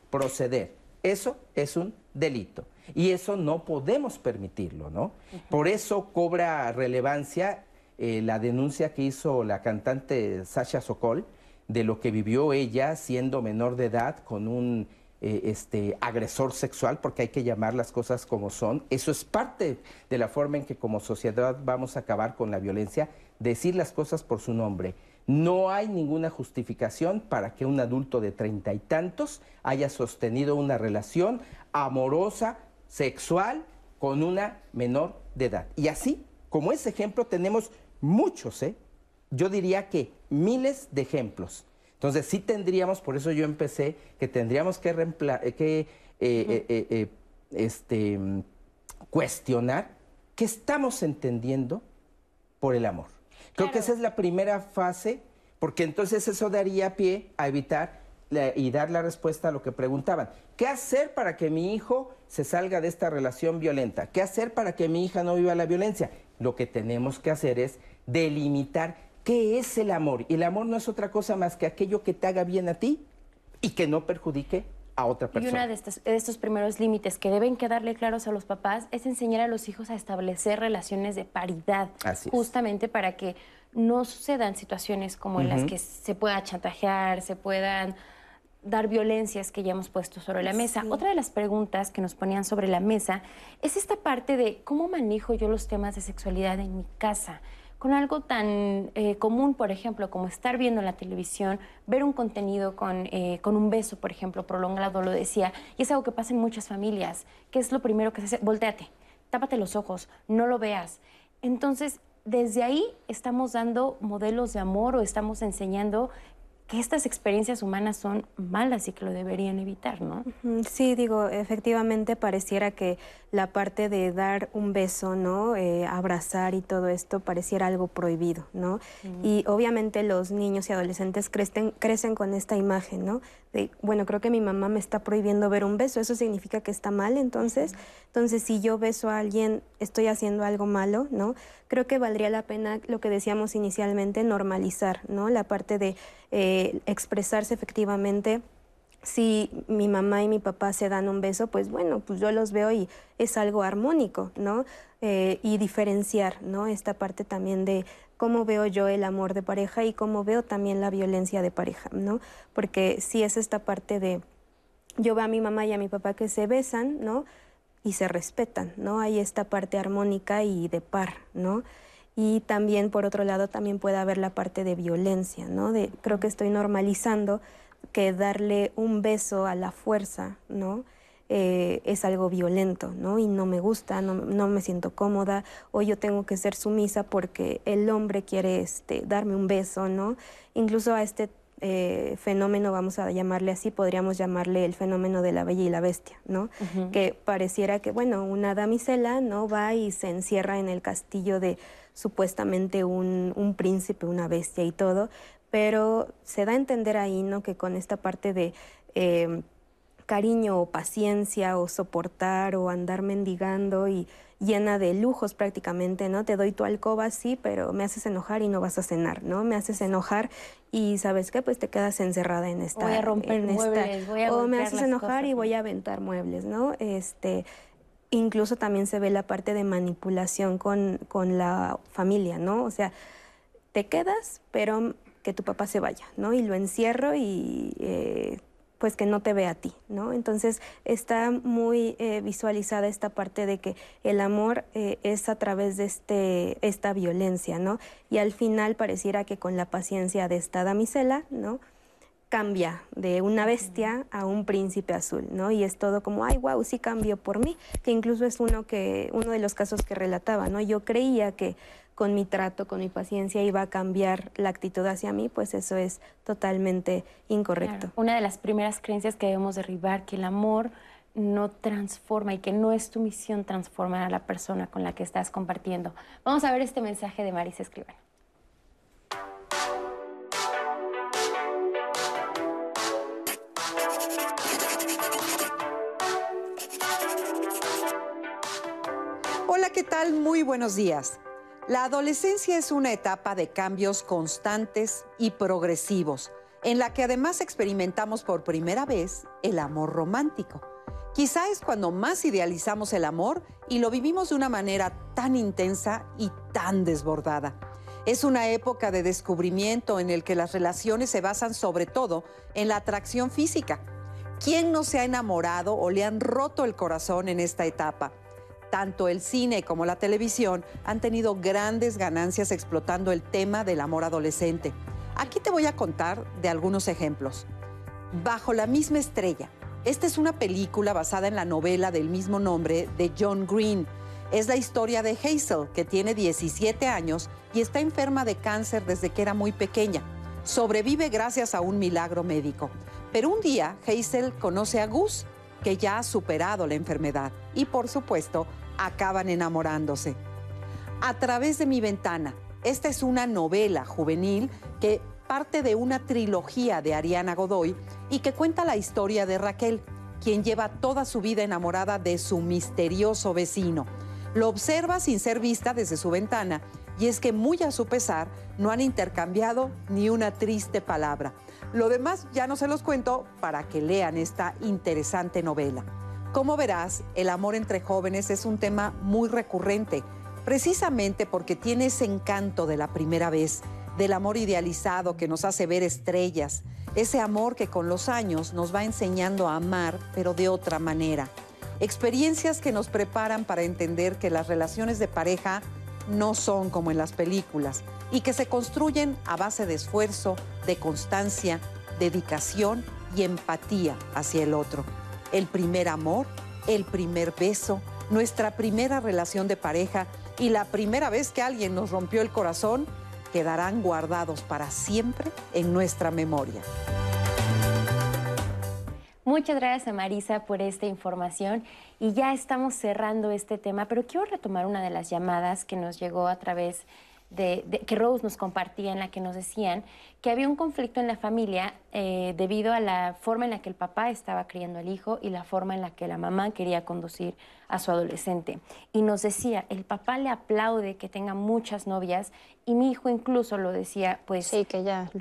Speaker 5: proceder. Eso es un delito. Y eso no podemos permitirlo, ¿no? Por eso cobra relevancia eh, la denuncia que hizo la cantante Sasha Sokol de lo que vivió ella siendo menor de edad con un eh, este, agresor sexual, porque hay que llamar las cosas como son. Eso es parte de la forma en que como sociedad vamos a acabar con la violencia, decir las cosas por su nombre. No hay ninguna justificación para que un adulto de treinta y tantos haya sostenido una relación amorosa, sexual, con una menor de edad. Y así, como ese ejemplo, tenemos muchos, ¿eh? Yo diría que miles de ejemplos. Entonces sí tendríamos, por eso yo empecé, que tendríamos que, que eh, eh, eh, este, cuestionar qué estamos entendiendo por el amor. Creo que esa es la primera fase, porque entonces eso daría pie a evitar y dar la respuesta a lo que preguntaban. ¿Qué hacer para que mi hijo se salga de esta relación violenta? ¿Qué hacer para que mi hija no viva la violencia? Lo que tenemos que hacer es delimitar qué es el amor. Y el amor no es otra cosa más que aquello que te haga bien a ti y que no perjudique a otra persona.
Speaker 2: Y uno de estos, de estos primeros límites que deben quedarle claros a los papás es enseñar a los hijos a establecer relaciones de paridad, justamente para que no sucedan situaciones como en las que se pueda chantajear, se puedan dar violencias que ya hemos puesto sobre la mesa. Otra de las preguntas que nos ponían sobre la mesa es esta parte de cómo manejo yo los temas de sexualidad en mi casa con algo tan eh, común, por ejemplo, como estar viendo la televisión, ver un contenido con, eh, con, un beso, por ejemplo, prolongado, lo decía, y es algo que pasa en muchas familias, que es lo primero que se hace, volteate, tápate los ojos, no lo veas. Entonces, desde ahí estamos dando modelos de amor o estamos enseñando que estas experiencias humanas son malas y que lo deberían evitar, ¿no?
Speaker 6: Sí, digo, efectivamente pareciera que la parte de dar un beso, ¿no? Eh, abrazar y todo esto pareciera algo prohibido, ¿no? Y obviamente los niños y adolescentes crecen, crecen con esta imagen, ¿no? De, bueno, creo que mi mamá me está prohibiendo ver un beso, eso significa que está mal, entonces, entonces si yo beso a alguien, estoy haciendo algo malo, ¿no? Creo que valdría la pena lo que decíamos inicialmente, normalizar, ¿no? La parte de eh, expresarse efectivamente si mi mamá y mi papá se dan un beso, pues bueno, pues yo los veo y es algo armónico, ¿no? Eh, y diferenciar, ¿no? Esta parte también de cómo veo yo el amor de pareja y cómo veo también la violencia de pareja, ¿no? Porque si es esta parte de, yo veo a mi mamá y a mi papá que se besan, ¿no? Y se respetan, ¿no? Hay esta parte armónica y de par, ¿no? Y también, por otro lado, también puede haber la parte de violencia, ¿no? De, creo que estoy normalizando que darle un beso a la fuerza, ¿no? Eh, es algo violento, ¿no? Y no me gusta, no, me siento cómoda, o yo tengo que ser sumisa porque el hombre quiere este, darme un beso, ¿no? Incluso a este eh, fenómeno, vamos a llamarle así, podríamos llamarle el fenómeno de la bella y la bestia, ¿no? Que pareciera que, bueno, una damisela, ¿no? Va y se encierra en el castillo de supuestamente un, un príncipe, una bestia y todo, pero se da a entender ahí, ¿no? Que con esta parte de em, cariño o paciencia o soportar o andar mendigando y llena de lujos prácticamente, ¿no? Te doy tu alcoba, sí, pero me haces enojar y no vas a cenar, ¿no? Me haces enojar y ¿sabes qué? Pues te quedas encerrada en esta...
Speaker 2: Voy a romper muebles, voy a
Speaker 6: O me haces enojar y voy a aventar muebles, ¿no? Este... incluso también se ve la parte de manipulación con, con la familia, ¿no? O sea, te quedas, pero que tu papá se vaya, ¿no? Y lo encierro y eh, pues que no te vea a ti, ¿no? Entonces está muy eh, visualizada esta parte de que el amor eh, es a través de este, esta violencia, ¿no? Y al final pareciera que con la paciencia de esta damisela, ¿no? cambia de una bestia a un príncipe azul, ¿no? Y es todo como, ay, wow, sí cambió por mí, que incluso es uno que uno de los casos que relataba, ¿no? Yo creía que con mi trato, con mi paciencia iba a cambiar la actitud hacia mí, pues eso es totalmente incorrecto.
Speaker 2: Una de las primeras creencias que debemos derribar, que el amor no transforma y que no es tu misión transformar a la persona con la que estás compartiendo. Vamos a ver este mensaje de Marisa Escribano.
Speaker 11: Hola, ¿qué tal? Muy buenos días. La adolescencia es una etapa de cambios constantes y progresivos, en la que además experimentamos por primera vez el amor romántico. Quizá es cuando más idealizamos el amor y lo vivimos de una manera tan intensa y tan desbordada. Es una época de descubrimiento en el que las relaciones se basan sobre todo en la atracción física. ¿Quién no se ha enamorado o le han roto el corazón en esta etapa? Tanto el cine como la televisión han tenido grandes ganancias explotando el tema del amor adolescente. Aquí te voy a contar de algunos ejemplos. Bajo la misma estrella. Esta es una película basada en la novela del mismo nombre de John Green. Es la historia de Hazel, que tiene 17 años y está enferma de cáncer desde que era muy pequeña. Sobrevive gracias a un milagro médico. Pero un día Hazel conoce a Gus, que ya ha superado la enfermedad. Y por supuesto, acaban enamorándose. A través de mi ventana. Esta es una novela juvenil que parte de una trilogía de Ariana Godoy y que cuenta la historia de Raquel, quien lleva toda su vida enamorada de su misterioso vecino. Lo observa sin ser vista desde su ventana y es que muy a su pesar no han intercambiado ni una triste palabra. Lo demás ya no se los cuento para que lean esta interesante novela. Como verás, el amor entre jóvenes es un tema muy recurrente, precisamente porque tiene ese encanto de la primera vez, del amor idealizado que nos hace ver estrellas, ese amor que con los años nos va enseñando a amar, pero de otra manera. Experiencias que nos preparan para entender que las relaciones de pareja no son como en las películas y que se construyen a base de esfuerzo, de constancia, dedicación y empatía hacia el otro el primer amor, el primer beso, nuestra primera relación de pareja y la primera vez que alguien nos rompió el corazón quedarán guardados para siempre en nuestra memoria.
Speaker 2: Muchas gracias a Marisa por esta información y ya estamos cerrando este tema, pero quiero retomar una de las llamadas que nos llegó a través de, que Rose nos compartía en la que nos decían que había un conflicto en la familia eh, debido a la forma en la que el papá estaba criando al hijo y la forma en la que la mamá quería conducir a su adolescente. Y nos decía, el papá le aplaude que tenga muchas novias y mi hijo incluso lo decía, pues...
Speaker 3: Sí, que ya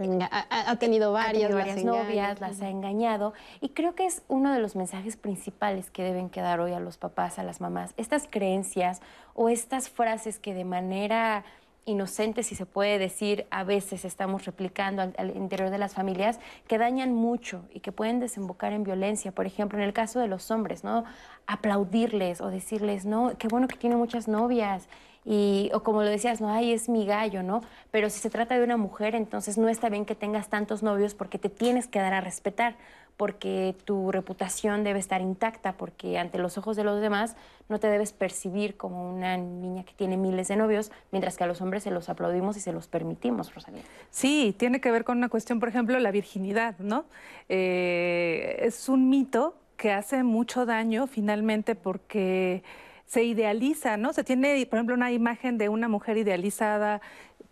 Speaker 3: ha, tenido varias,
Speaker 2: varias novias, las ha engañado. Y creo que es uno de los mensajes principales que deben quedar hoy a los papás, a las mamás. Estas creencias o estas frases que de manera inocentes, si se puede decir, a veces estamos replicando al, interior de las familias, que dañan mucho y que pueden desembocar en violencia. Por ejemplo, en el caso de los hombres, ¿no? Aplaudirles o decirles, no, qué bueno que tiene muchas novias. Y, o como lo decías, no, ay, es mi gallo, ¿no? Pero si se trata de una mujer, entonces no está bien que tengas tantos novios porque te tienes que dar a respetar porque tu reputación debe estar intacta, porque ante los ojos de los demás no te debes percibir como una niña que tiene miles de novios, mientras que a los hombres se los aplaudimos y se los permitimos, Rosalía.
Speaker 4: Sí, tiene que ver con una cuestión, por ejemplo, la virginidad, ¿no? Eh, es un mito que hace mucho daño finalmente porque se idealiza, ¿no? Se tiene, por ejemplo, una imagen de una mujer idealizada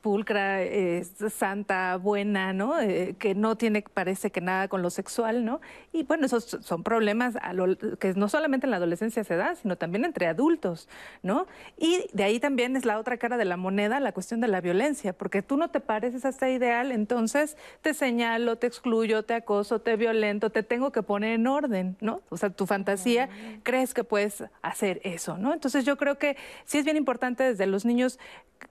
Speaker 4: pulcra, santa, buena, ¿no? Eh, que no tiene, parece que nada con lo sexual, ¿no? Y bueno, esos son problemas que no solamente en la adolescencia se dan, sino también entre adultos, ¿no? Y de ahí también es la otra cara de la moneda, la cuestión de la violencia, porque tú no te pareces a este ideal, entonces te señalo, te excluyo, te acoso, te violento, te tengo que poner en orden, ¿no? O sea, tu fantasía, crees que puedes hacer eso, ¿no? Entonces yo creo que sí es bien importante desde los niños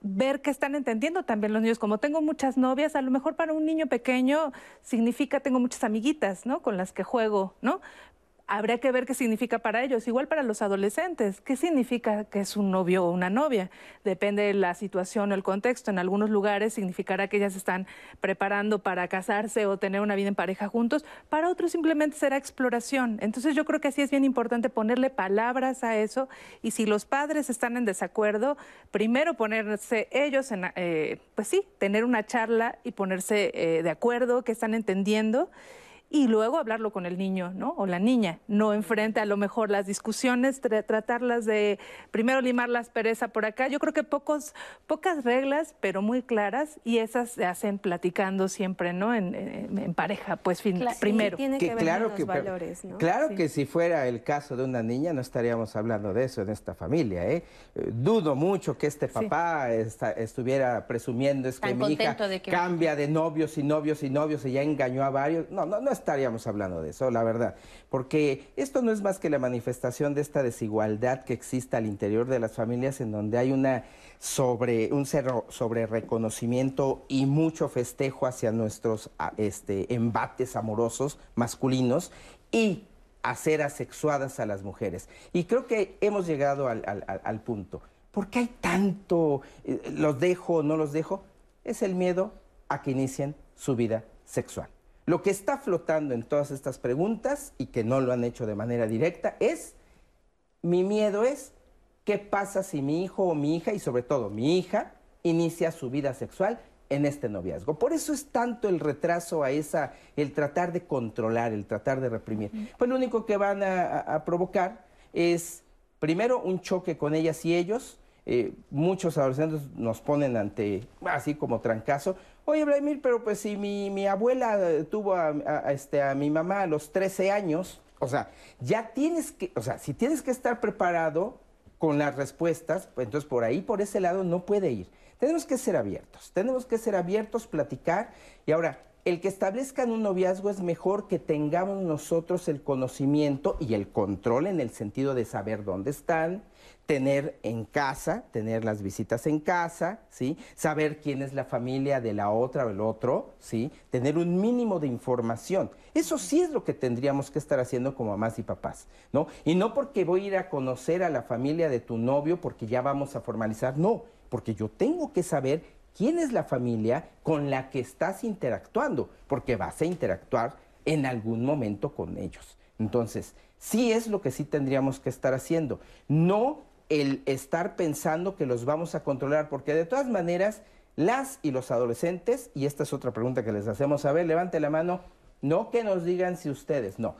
Speaker 4: ver que están entendiendo también los niños. Como tengo muchas novias, a lo mejor para un niño pequeño significa tengo muchas amiguitas, ¿no? Con las que juego, ¿no? Habría que ver qué significa para ellos. Igual para los adolescentes, ¿qué significa que es un novio o una novia? Depende de la situación o el contexto. En algunos lugares significará que ellas están preparando para casarse o tener una vida en pareja juntos. Para otros simplemente será exploración. Entonces yo creo que así es bien importante ponerle palabras a eso. Y si los padres están en desacuerdo, primero ponerse ellos en, eh, pues sí, tener una charla y ponerse eh, de acuerdo, que están entendiendo y luego hablarlo con el niño, ¿no? O la niña, no enfrente a lo mejor las discusiones, tratarlas de primero limar las pereza por acá. Yo creo que pocos, pocas reglas, pero muy claras, y esas se hacen platicando siempre, ¿no? En, pareja, pues primero.
Speaker 6: tiene que, claro que, valores, ¿no?
Speaker 5: Claro que si fuera el caso de una niña, no estaríamos hablando de eso en esta familia, ¿eh? eh dudo mucho que este papá estuviera presumiendo es que mi hija cambia de novios y novios y novios y ya engañó a varios. No, no, no estaríamos hablando de eso, la verdad, porque esto no es más que la manifestación de esta desigualdad que existe al interior de las familias en donde hay una sobre un sobre reconocimiento y mucho festejo hacia nuestros este, embates amorosos masculinos y hacer asexuadas a las mujeres. Y creo que hemos llegado al, al punto. ¿Por qué hay tanto, eh, los dejo o no los dejo? Es el miedo a que inicien su vida sexual. Lo que está flotando en todas estas preguntas y que no lo han hecho de manera directa es, mi miedo es, ¿qué pasa si mi hijo o mi hija, y sobre todo mi hija, inicia su vida sexual en este noviazgo? Por eso es tanto el retraso a esa, el tratar de controlar, el tratar de reprimir. Pues lo único que van a, provocar es, primero, un choque con ellas y ellos, eh, muchos adolescentes nos ponen ante, así como trancazo, Oye, Vladimir, pero pues si mi, abuela eh, tuvo a, este, a mi mamá a los 13 años, o sea, ya tienes que, o sea, si tienes que estar preparado con las respuestas, pues entonces por ahí, por ese lado, no puede ir. Tenemos que ser abiertos, tenemos que ser abiertos, platicar. Y ahora, el que establezcan un noviazgo es mejor que tengamos nosotros el conocimiento y el control en el sentido de saber dónde están, tener en casa, tener las visitas en casa, ¿sí? Saber quién es la familia de la otra o el otro, ¿sí? Tener un mínimo de información. Eso sí es lo que tendríamos que estar haciendo como mamás y papás, ¿no? Y no porque voy a ir a conocer a la familia de tu novio porque ya vamos a formalizar, no, porque yo tengo que saber quién es la familia con la que estás interactuando, porque vas a interactuar en algún momento con ellos. Entonces, sí es lo que sí tendríamos que estar haciendo. No el estar pensando que los vamos a controlar, porque de todas maneras, las y los adolescentes, y esta es otra pregunta que les hacemos, a ver, levante la mano, no que nos digan si ustedes, no.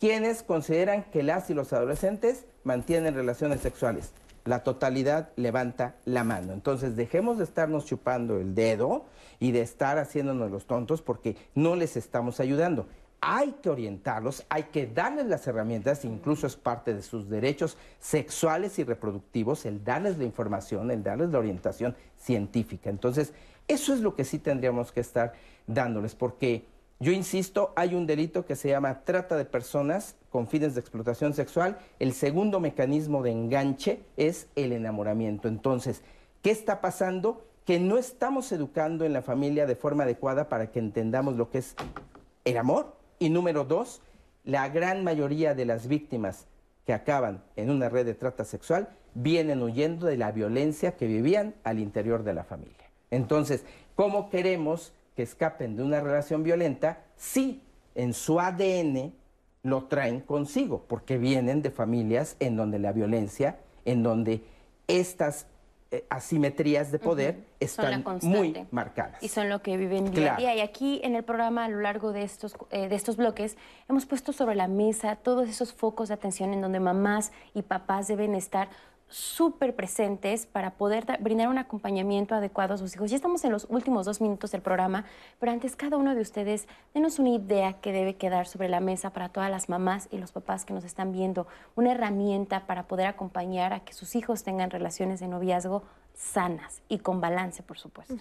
Speaker 5: ¿Quiénes consideran que las y los adolescentes mantienen relaciones sexuales? La totalidad levanta la mano. Entonces dejemos de estarnos chupando el dedo y de estar haciéndonos los tontos porque no les estamos ayudando hay que orientarlos, hay que darles las herramientas, incluso es parte de sus derechos sexuales y reproductivos, el darles la información, el darles la orientación científica. Entonces, eso es lo que sí tendríamos que estar dándoles, porque yo insisto, hay un delito que se llama trata de personas con fines de explotación sexual. El segundo mecanismo de enganche es el enamoramiento. Entonces, ¿qué está pasando? Que no estamos educando en la familia de forma adecuada para que entendamos lo que es el amor, y número dos, la gran mayoría de las víctimas que acaban en una red de trata sexual vienen huyendo de la violencia que vivían al interior de la familia. Entonces, ¿cómo queremos que escapen de una relación violenta si en su ADN lo traen consigo? Porque vienen de familias en donde la violencia, en donde estas eh, asimetrías de poder están muy marcadas.
Speaker 2: Y son lo que viven día a día. Y aquí en el programa, a lo largo de estos, eh, de estos bloques, hemos puesto sobre la mesa todos esos focos de atención en donde mamás y papás deben estar súper presentes para poder brindar un acompañamiento adecuado a sus hijos. Ya estamos en los últimos dos minutos del programa, pero antes cada uno de ustedes denos una idea que debe quedar sobre la mesa para todas las mamás y los papás que nos están viendo, una herramienta para poder acompañar a que sus hijos tengan relaciones de noviazgo sanas y con balance, por supuesto.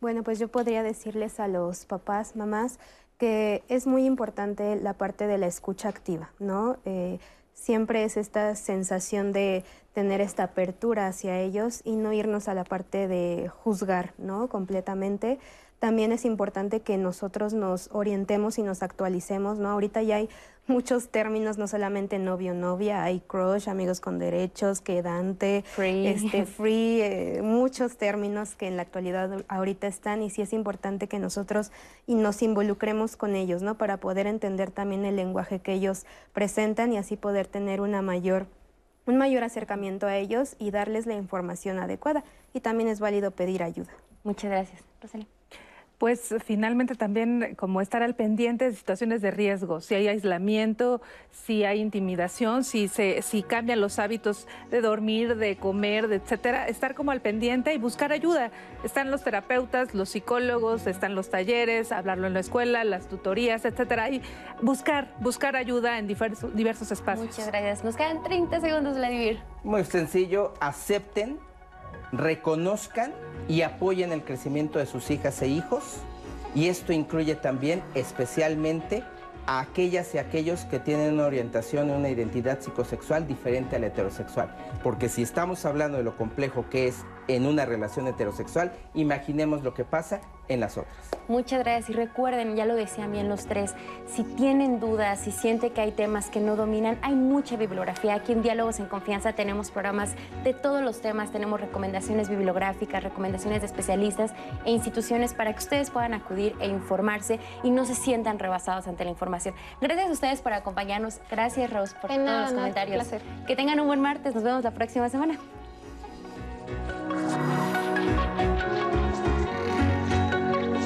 Speaker 6: Bueno, pues yo podría decirles a los papás, mamás, que es muy importante la parte de la escucha activa, ¿no? Eh, siempre es esta sensación de tener esta apertura hacia ellos y no irnos a la parte de juzgar, ¿no? Completamente. También es importante que nosotros nos orientemos y nos actualicemos, ¿no? Ahorita ya hay muchos términos, no solamente novio, novia, hay crush, amigos con derechos, quedante, free, este, free eh, muchos términos que en la actualidad ahorita están y sí es importante que nosotros y nos involucremos con ellos, ¿no? Para poder entender también el lenguaje que ellos presentan y así poder tener una mayor un mayor acercamiento a ellos y darles la información adecuada. Y también es válido pedir ayuda.
Speaker 2: Muchas gracias. Rosalía
Speaker 4: pues finalmente también como estar al pendiente de situaciones de riesgo, si hay aislamiento, si hay intimidación, si se si cambian los hábitos de dormir, de comer, de etcétera, estar como al pendiente y buscar ayuda. Están los terapeutas, los psicólogos, están los talleres, hablarlo en la escuela, las tutorías, etcétera, y buscar buscar ayuda en diversos, diversos espacios.
Speaker 2: Muchas gracias. Nos quedan 30 segundos, Vladimir.
Speaker 5: Muy sencillo, acepten reconozcan y apoyen el crecimiento de sus hijas e hijos. Y esto incluye también especialmente a aquellas y aquellos que tienen una orientación y una identidad psicosexual diferente a la heterosexual. Porque si estamos hablando de lo complejo que es en una relación heterosexual, imaginemos lo que pasa en las otras.
Speaker 2: Muchas gracias y recuerden, ya lo decían bien los tres, si tienen dudas, si sienten que hay temas que no dominan, hay mucha bibliografía. Aquí en Diálogos en Confianza tenemos programas de todos los temas, tenemos recomendaciones bibliográficas, recomendaciones de especialistas e instituciones para que ustedes puedan acudir e informarse y no se sientan rebasados ante la información. Gracias a ustedes por acompañarnos. Gracias, Rose, por todos los comentarios. Que tengan un buen martes. Nos vemos la próxima semana. Thank you.